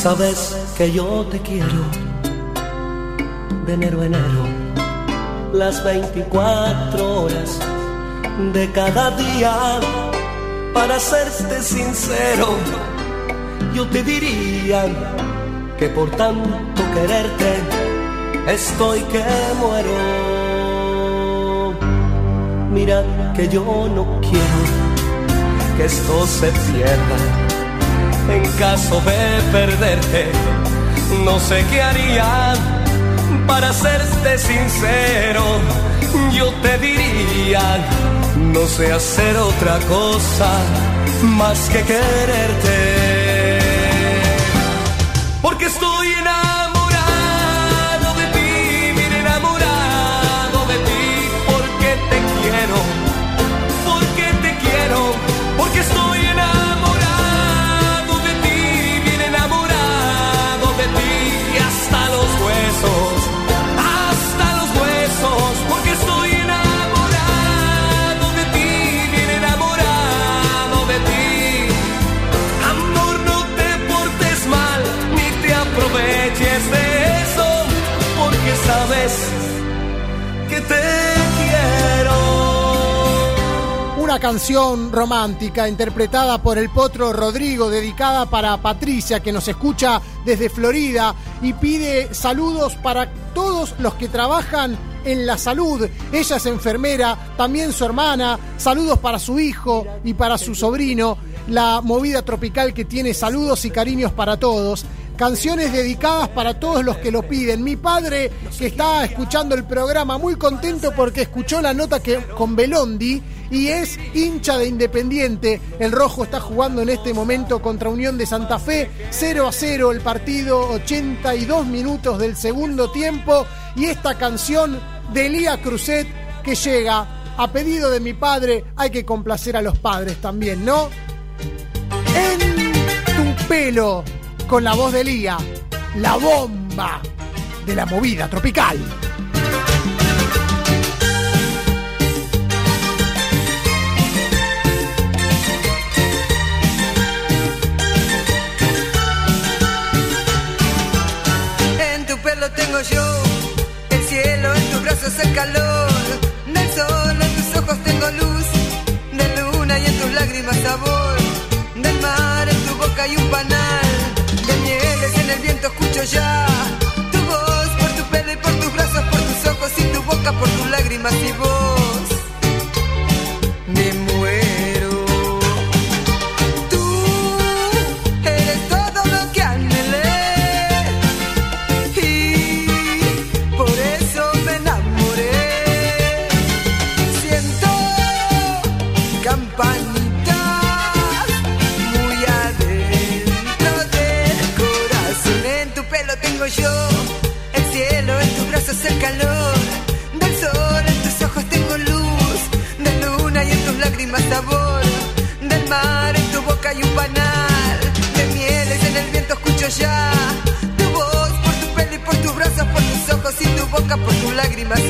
Sabes que yo te quiero de enero a enero, las 24 horas de cada día. Para serte sincero, yo te diría que por tanto quererte estoy que muero. Mira que yo no quiero que esto se pierda en caso de perderte, no sé qué haría. Para serte sincero, yo te diría, no sé hacer otra cosa más que quererte. Porque estoy enamorado Canción romántica interpretada por el potro Rodrigo, dedicada para Patricia que nos escucha desde Florida y pide saludos para todos los que trabajan en la salud. Ella es enfermera, también su hermana, saludos para su hijo y para su sobrino. La movida tropical que tiene saludos y cariños para todos. Canciones dedicadas para todos los que lo piden. Mi padre, que está escuchando el programa, muy contento porque escuchó la nota que, con Belondi y es hincha de Independiente. El Rojo está jugando en este momento contra Unión de Santa Fe. 0 a 0 el partido, 82 minutos del segundo tiempo. Y esta canción de Elía Cruzet que llega a pedido de mi padre. Hay que complacer a los padres también, ¿no? En tu pelo, con la voz de Elía, la bomba de la movida tropical. Tengo yo. El cielo, en tus brazos el calor. Del sol, en tus ojos tengo luz. De luna y en tus lágrimas sabor. Del mar, en tu boca hay un panal. De mieles, en el viento escucho ya tu voz por tu pelo y por tus brazos, por tus ojos y tu boca, por tus lágrimas y voz. Panal de mieles, en el viento escucho ya tu voz por tu pelo y por tus brazos, por tus ojos y tu boca, por tus lágrimas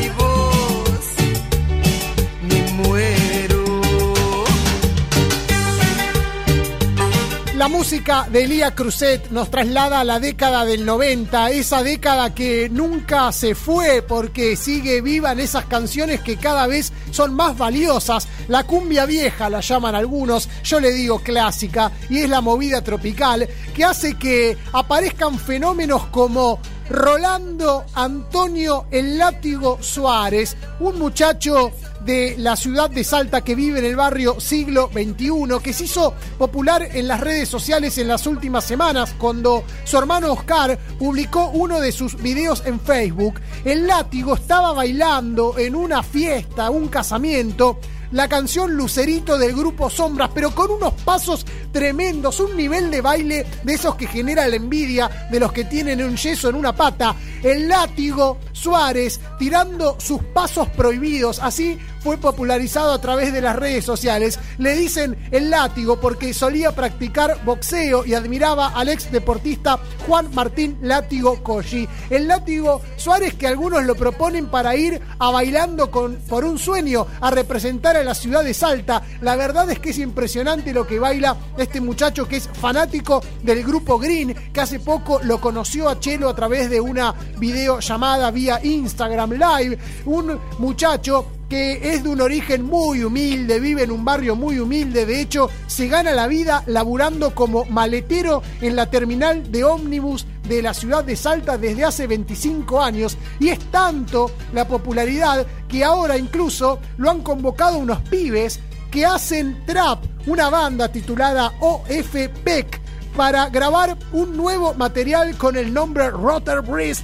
música de Elía Cruzet nos traslada a la década del 90, esa década que nunca se fue porque sigue viva en esas canciones que cada vez son más valiosas. La cumbia vieja la llaman algunos, yo le digo clásica, y es la movida tropical que hace que aparezcan fenómenos como Rolando Antonio El Látigo Suárez, un muchacho de la ciudad de Salta que vive en el barrio siglo XXI, que se hizo popular en las redes sociales en las últimas semanas cuando su hermano Oscar publicó uno de sus videos en Facebook. El látigo estaba bailando en una fiesta, un casamiento, la canción Lucerito del grupo Sombras, pero con unos pasos tremendos, un nivel de baile de esos que genera la envidia de los que tienen un yeso en una pata. El látigo Suárez tirando sus pasos prohibidos, así fue popularizado a través de las redes sociales. Le dicen el látigo porque solía practicar boxeo y admiraba al ex deportista Juan Martín Látigo Colli. El látigo Suárez que algunos lo proponen para ir a bailando con, por un sueño a representar a la ciudad de Salta. La verdad es que es impresionante lo que baila este muchacho que es fanático del grupo Green, que hace poco lo conoció a Chelo a través de una videollamada vía Instagram Live. Un muchacho que es de un origen muy humilde, vive en un barrio muy humilde, de hecho se gana la vida laburando como maletero en la terminal de ómnibus de la ciudad de Salta desde hace 25 años y es tanto la popularidad que ahora incluso lo han convocado unos pibes que hacen trap, una banda titulada OFPEC para grabar un nuevo material con el nombre Rotter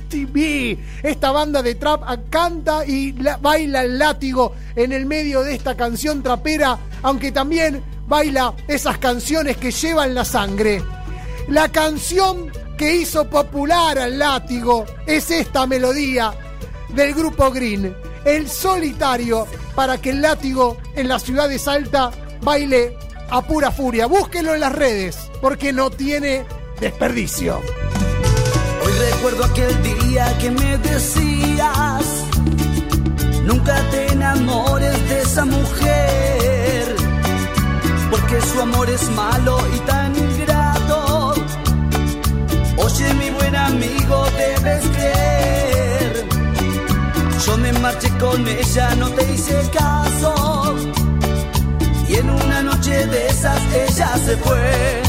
TV. Esta banda de trap canta y la- baila el látigo en el medio de esta canción trapera, aunque también baila esas canciones que llevan la sangre. La canción que hizo popular al látigo es esta melodía del grupo Green, el solitario para que el látigo en la ciudad de Salta baile a pura furia. Búsquenlo en las redes porque no tiene desperdicio. Hoy recuerdo aquel día que me decías, nunca te enamores de esa mujer, porque su amor es malo y tan ingrato. Oye mi buen amigo, debes creer, yo me marché con ella, no te hice caso. Y en una noche de esas ella se fue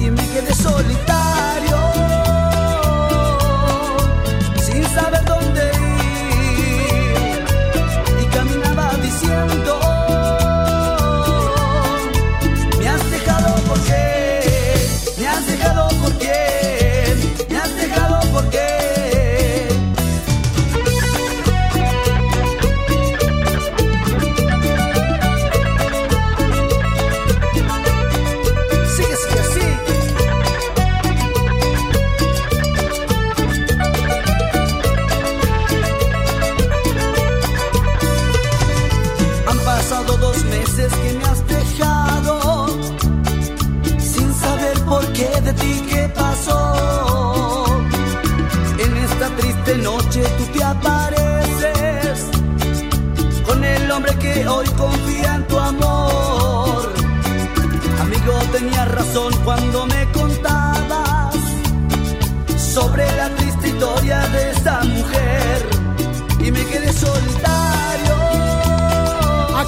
y me quedé solitario.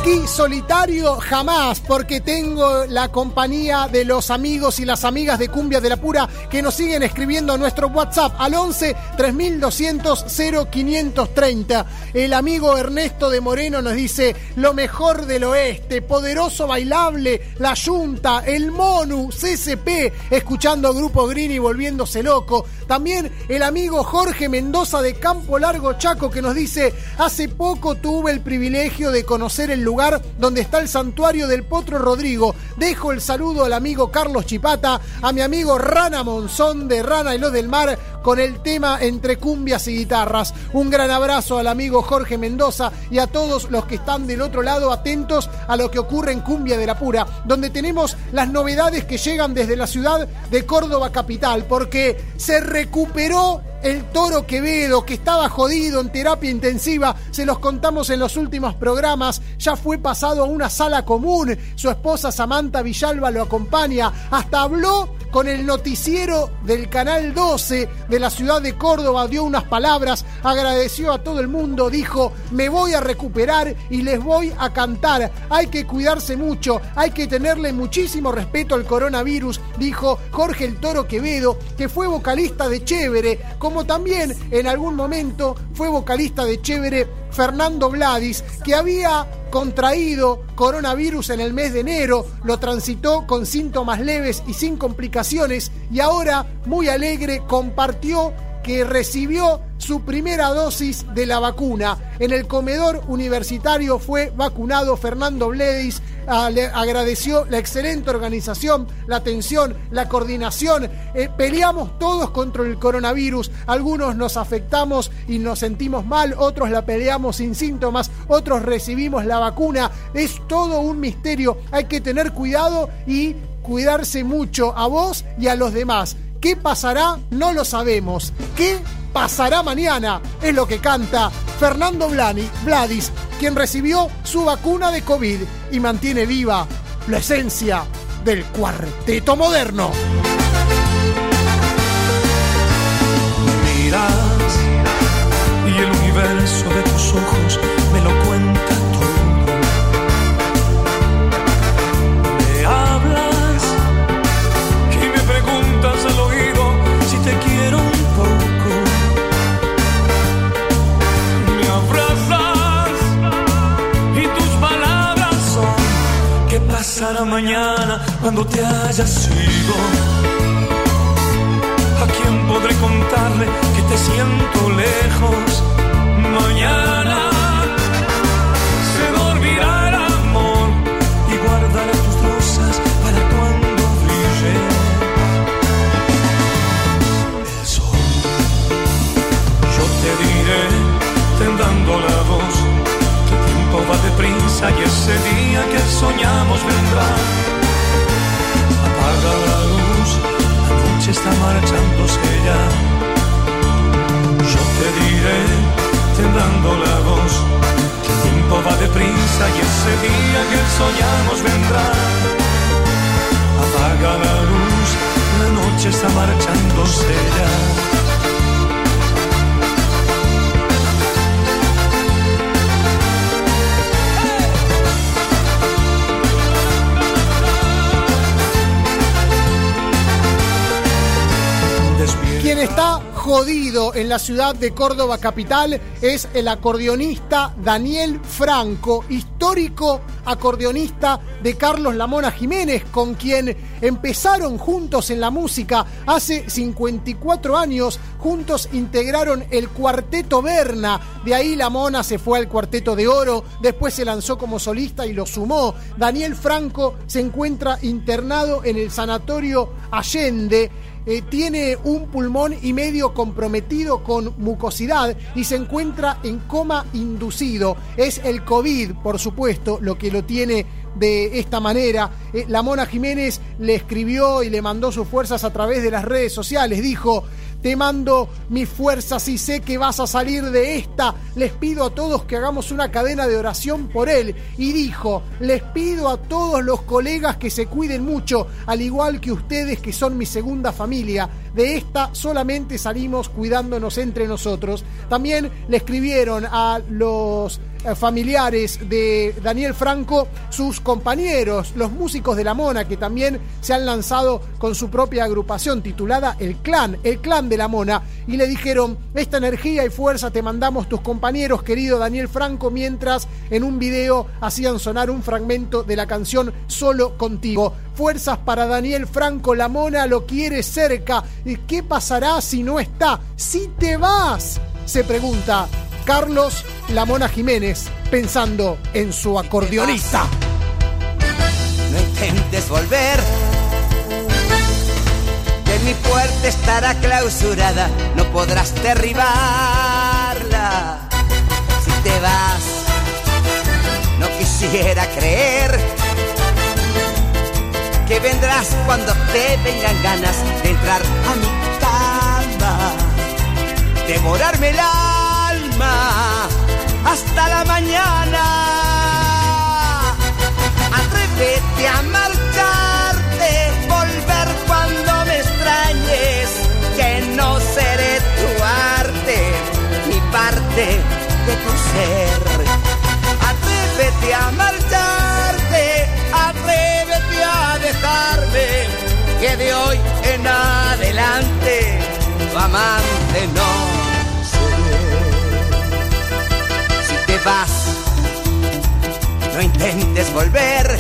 Aquí solitario jamás, porque tengo la compañía de los amigos y las amigas de Cumbia de la Pura que nos siguen escribiendo a nuestro WhatsApp al 11 3200 0530. El amigo Ernesto de Moreno nos dice lo mejor del oeste, poderoso bailable, la Junta, el Monu, CCP, escuchando Grupo Green y volviéndose loco. También el amigo Jorge Mendoza de Campo Largo Chaco que nos dice, hace poco tuve el privilegio de conocer el lugar donde está el santuario del Potro Rodrigo. Dejo el saludo al amigo Carlos Chipata, a mi amigo Rana Monzón de Rana y lo del Mar con el tema entre cumbias y guitarras. Un gran abrazo al amigo Jorge Mendoza y a todos los que están del otro lado atentos a lo que ocurre en Cumbia de la Pura, donde tenemos las novedades que llegan desde la ciudad de Córdoba capital, porque se recuperó el toro Quevedo, que estaba jodido en terapia intensiva, se los contamos en los últimos programas, ya fue pasado a una sala común, su esposa Samantha Villalba lo acompaña, hasta habló con el noticiero del Canal 12 de la ciudad de Córdoba, dio unas palabras, agradeció a todo el mundo, dijo, me voy a recuperar y les voy a cantar, hay que cuidarse mucho, hay que tenerle muchísimo respeto al coronavirus, dijo Jorge el Toro Quevedo, que fue vocalista de Chévere, también en algún momento fue vocalista de Chévere Fernando Vladis, que había contraído coronavirus en el mes de enero, lo transitó con síntomas leves y sin complicaciones y ahora, muy alegre, compartió que recibió su primera dosis de la vacuna. En el comedor universitario fue vacunado Fernando Bledis, ah, le agradeció la excelente organización, la atención, la coordinación. Eh, peleamos todos contra el coronavirus, algunos nos afectamos y nos sentimos mal, otros la peleamos sin síntomas, otros recibimos la vacuna. Es todo un misterio, hay que tener cuidado y cuidarse mucho a vos y a los demás. ¿Qué pasará? No lo sabemos. ¿Qué pasará mañana? Es lo que canta Fernando Blani, Vladis, quien recibió su vacuna de COVID y mantiene viva la esencia del cuarteto moderno. miras y el universo de tus ojos ¿qué pasará mañana cuando te hayas ido? ¿A quién podré contarle que te siento lejos? Mañana se dormirá el amor y guardaré tus rosas para cuando brille el sol. Yo te diré, tendando la va deprisa y ese día que soñamos vendrá. Apaga la luz la noche está marchándose ya. Yo te diré, temblando la voz, que el tiempo va deprisa y ese día que soñamos vendrá. Apaga la luz, la noche está marchándose ya. Quien está jodido en la ciudad de Córdoba capital es el acordeonista Daniel Franco, histórico acordeonista de Carlos Lamona Jiménez, con quien empezaron juntos en la música hace 54 años. Juntos integraron el Cuarteto Berna, de ahí Lamona se fue al Cuarteto de Oro, después se lanzó como solista y lo sumó. Daniel Franco se encuentra internado en el Sanatorio Allende. Eh, tiene un pulmón y medio comprometido con mucosidad y se encuentra en coma inducido. Es el COVID, por supuesto, lo que lo tiene de esta manera. Eh, la Mona Jiménez le escribió y le mandó sus fuerzas a través de las redes sociales. Dijo, te mando mis fuerzas y sé que vas a salir de esta. Les pido a todos que hagamos una cadena de oración por él. Y dijo, les pido a todos los colegas que se cuiden mucho, al igual que ustedes que son mi segunda familia. De esta solamente salimos cuidándonos entre nosotros. También le escribieron a los familiares de Daniel Franco, sus compañeros, los músicos de La Mona, que también se han lanzado con su propia agrupación titulada El Clan, el Clan de La Mona, y le dijeron, esta energía y fuerza te mandamos tus compañeros, querido Daniel Franco, mientras en un video hacían sonar un fragmento de la canción Solo contigo. Fuerzas para Daniel Franco, La Mona lo quiere cerca. ¿Y qué pasará si no está? Si te vas, se pregunta Carlos La Mona Jiménez, pensando en su acordeonista. No intentes volver. Que mi puerta estará clausurada, no podrás derribarla. Si te vas, no quisiera creer que vendrás cuando te vengan ganas de entrar a mi devorarme el alma hasta la mañana. Atrévete a marcharte, volver cuando me extrañes, que no seré tu arte ni parte de tu ser. Atrévete a marcharte, atrévete a dejarme, que de hoy en adelante tu amante vas, no intentes volver,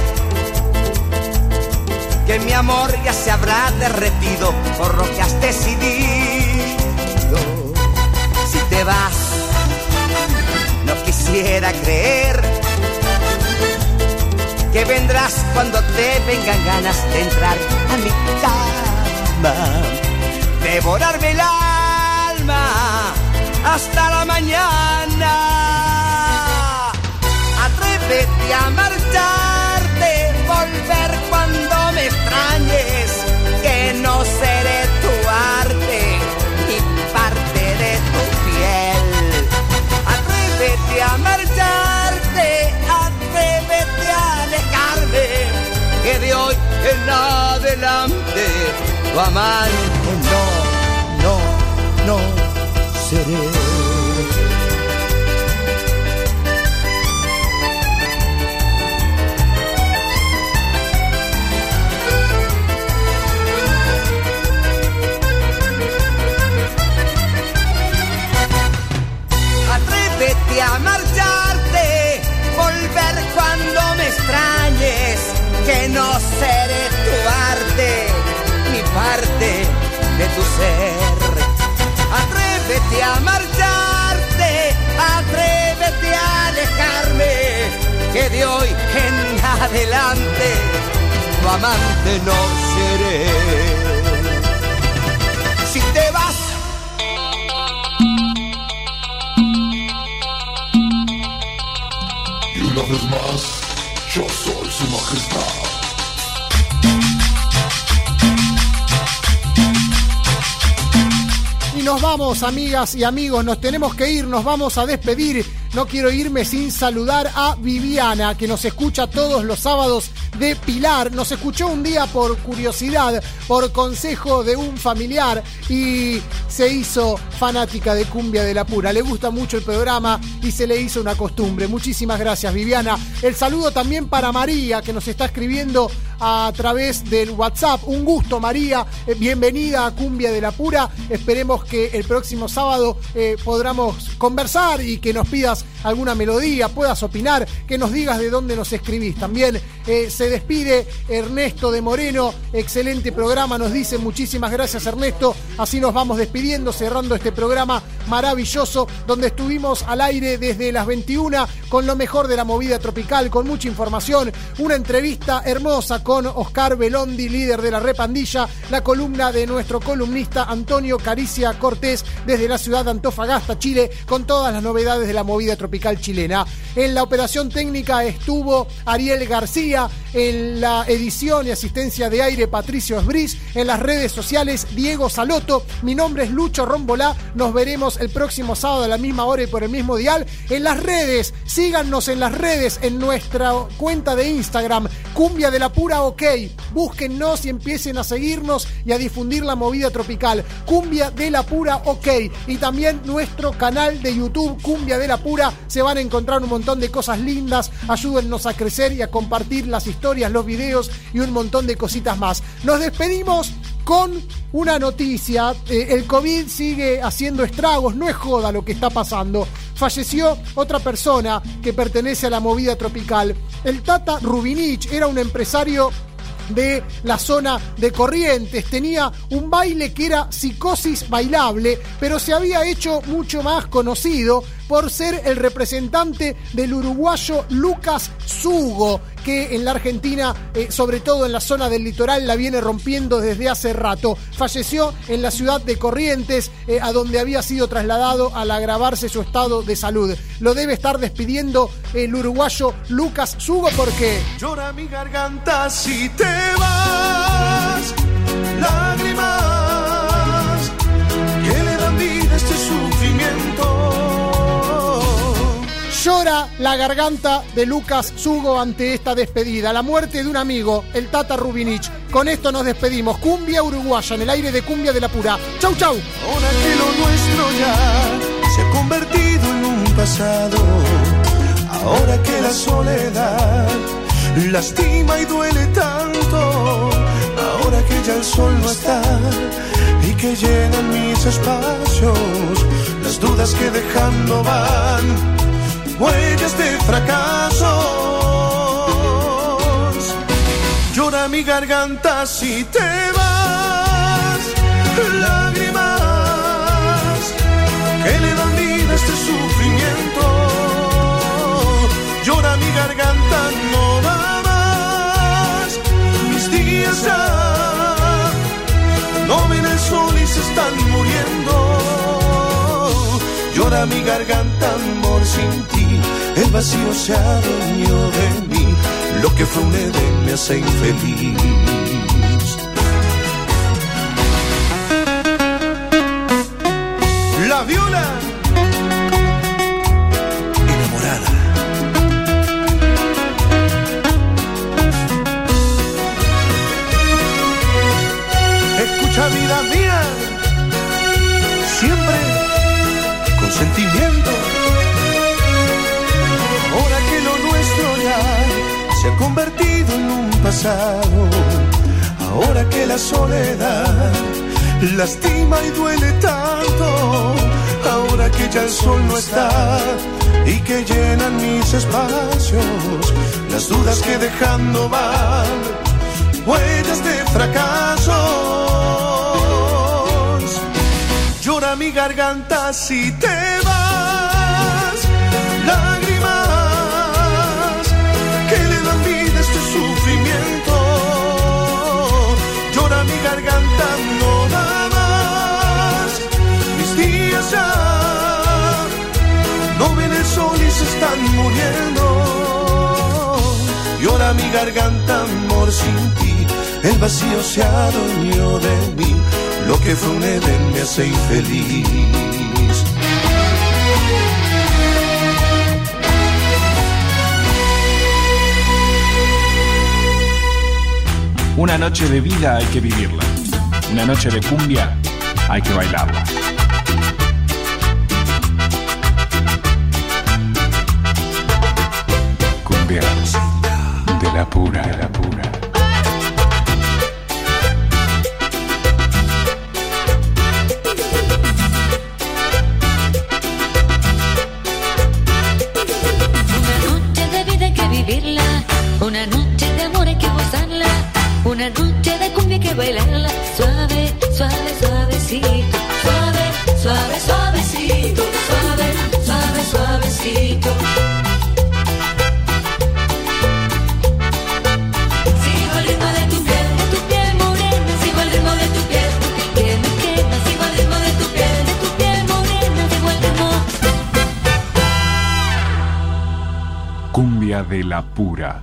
que mi amor ya se habrá derretido por lo que has decidido. Si te vas, no quisiera creer que vendrás cuando te vengan ganas de entrar a mi cama, devorarme el alma hasta la mañana. Atrévete a marcharte, volver cuando me extrañes, que no seré tu arte ni parte de tu piel. Atrévete a marcharte, atrévete a alejarme, que de hoy en adelante tu amante no, no, no seré. Tu ser. Atrévete a marcharte, atrévete a alejarme, que de hoy en adelante tu amante no seré. Si te vas Y una vez más, yo soy su majestad. Nos vamos, amigas y amigos, nos tenemos que ir, nos vamos a despedir. No quiero irme sin saludar a Viviana, que nos escucha todos los sábados de Pilar. Nos escuchó un día por curiosidad, por consejo de un familiar y se hizo fanática de Cumbia de la Pura. Le gusta mucho el programa y se le hizo una costumbre. Muchísimas gracias, Viviana. El saludo también para María, que nos está escribiendo a través del WhatsApp. Un gusto, María. Eh, bienvenida a Cumbia de la Pura. Esperemos que el próximo sábado eh, podamos conversar y que nos pidas alguna melodía, puedas opinar, que nos digas de dónde nos escribís. También eh, se despide Ernesto de Moreno. Excelente programa, nos dice muchísimas gracias Ernesto. Así nos vamos despidiendo, cerrando este programa maravilloso donde estuvimos al aire desde las 21 con lo mejor de la movida tropical, con mucha información, una entrevista hermosa con Oscar Belondi, líder de la repandilla, la columna de nuestro columnista Antonio Caricia Cortés desde la ciudad de Antofagasta, Chile, con todas las novedades de la movida tropical chilena. En la operación técnica estuvo Ariel García, en la edición y asistencia de aire Patricio Esbris, en las redes sociales Diego Saloto, mi nombre es Lucho Rombolá, nos veremos el próximo sábado a la misma hora y por el mismo dial. En las redes, síganos en las redes, en nuestra cuenta de Instagram, Cumbia de la Pura OK. Búsquennos y empiecen a seguirnos y a difundir la movida tropical. Cumbia de la Pura OK. Y también nuestro canal de YouTube, Cumbia de la Pura. Se van a encontrar un montón de cosas lindas. Ayúdennos a crecer y a compartir las historias, los videos y un montón de cositas más. Nos despedimos con una noticia. Eh, el COVID sigue haciendo estragos, no es joda lo que está pasando. Falleció otra persona que pertenece a la movida tropical. El Tata Rubinich era un empresario de la zona de Corrientes. Tenía un baile que era psicosis bailable, pero se había hecho mucho más conocido por ser el representante del uruguayo Lucas Sugo, que en la Argentina, eh, sobre todo en la zona del litoral, la viene rompiendo desde hace rato. Falleció en la ciudad de Corrientes, eh, a donde había sido trasladado al agravarse su estado de salud. Lo debe estar despidiendo el uruguayo Lucas Sugo porque... Llora mi garganta si te vas, garganta de Lucas Sugo ante esta despedida. La muerte de un amigo, el Tata Rubinich. Con esto nos despedimos. Cumbia uruguaya en el aire de Cumbia de la Pura. Chau, chau. Ahora que lo nuestro ya se ha convertido en un pasado. Ahora que la soledad lastima y duele tanto. Ahora que ya el sol no está y que llenan mis espacios las dudas que dejando van huellas de fracasos. Llora mi garganta si te vas, lágrimas que le dan vida este sufrimiento. Llora mi garganta, no da más. Mis días ya no ven el sol y se están muriendo. Llora mi garganta, amor, sin ti. El vacío se adueñó de mí. Lo que fue un Edén me hace infeliz. La viola enamorada. Escucha vida mía, siempre con sentimiento. Convertido en un pasado, ahora que la soledad lastima y duele tanto, ahora que ya el sol no está y que llenan mis espacios las dudas que dejando van, huellas de fracasos. Llora mi garganta si te muriendo. Llora mi garganta, amor, sin ti. El vacío se adueñó de mí. Lo que fue un Edén me hace infeliz. Una noche de vida hay que vivirla. Una noche de cumbia hay que bailarla. Pura, de la de la pura.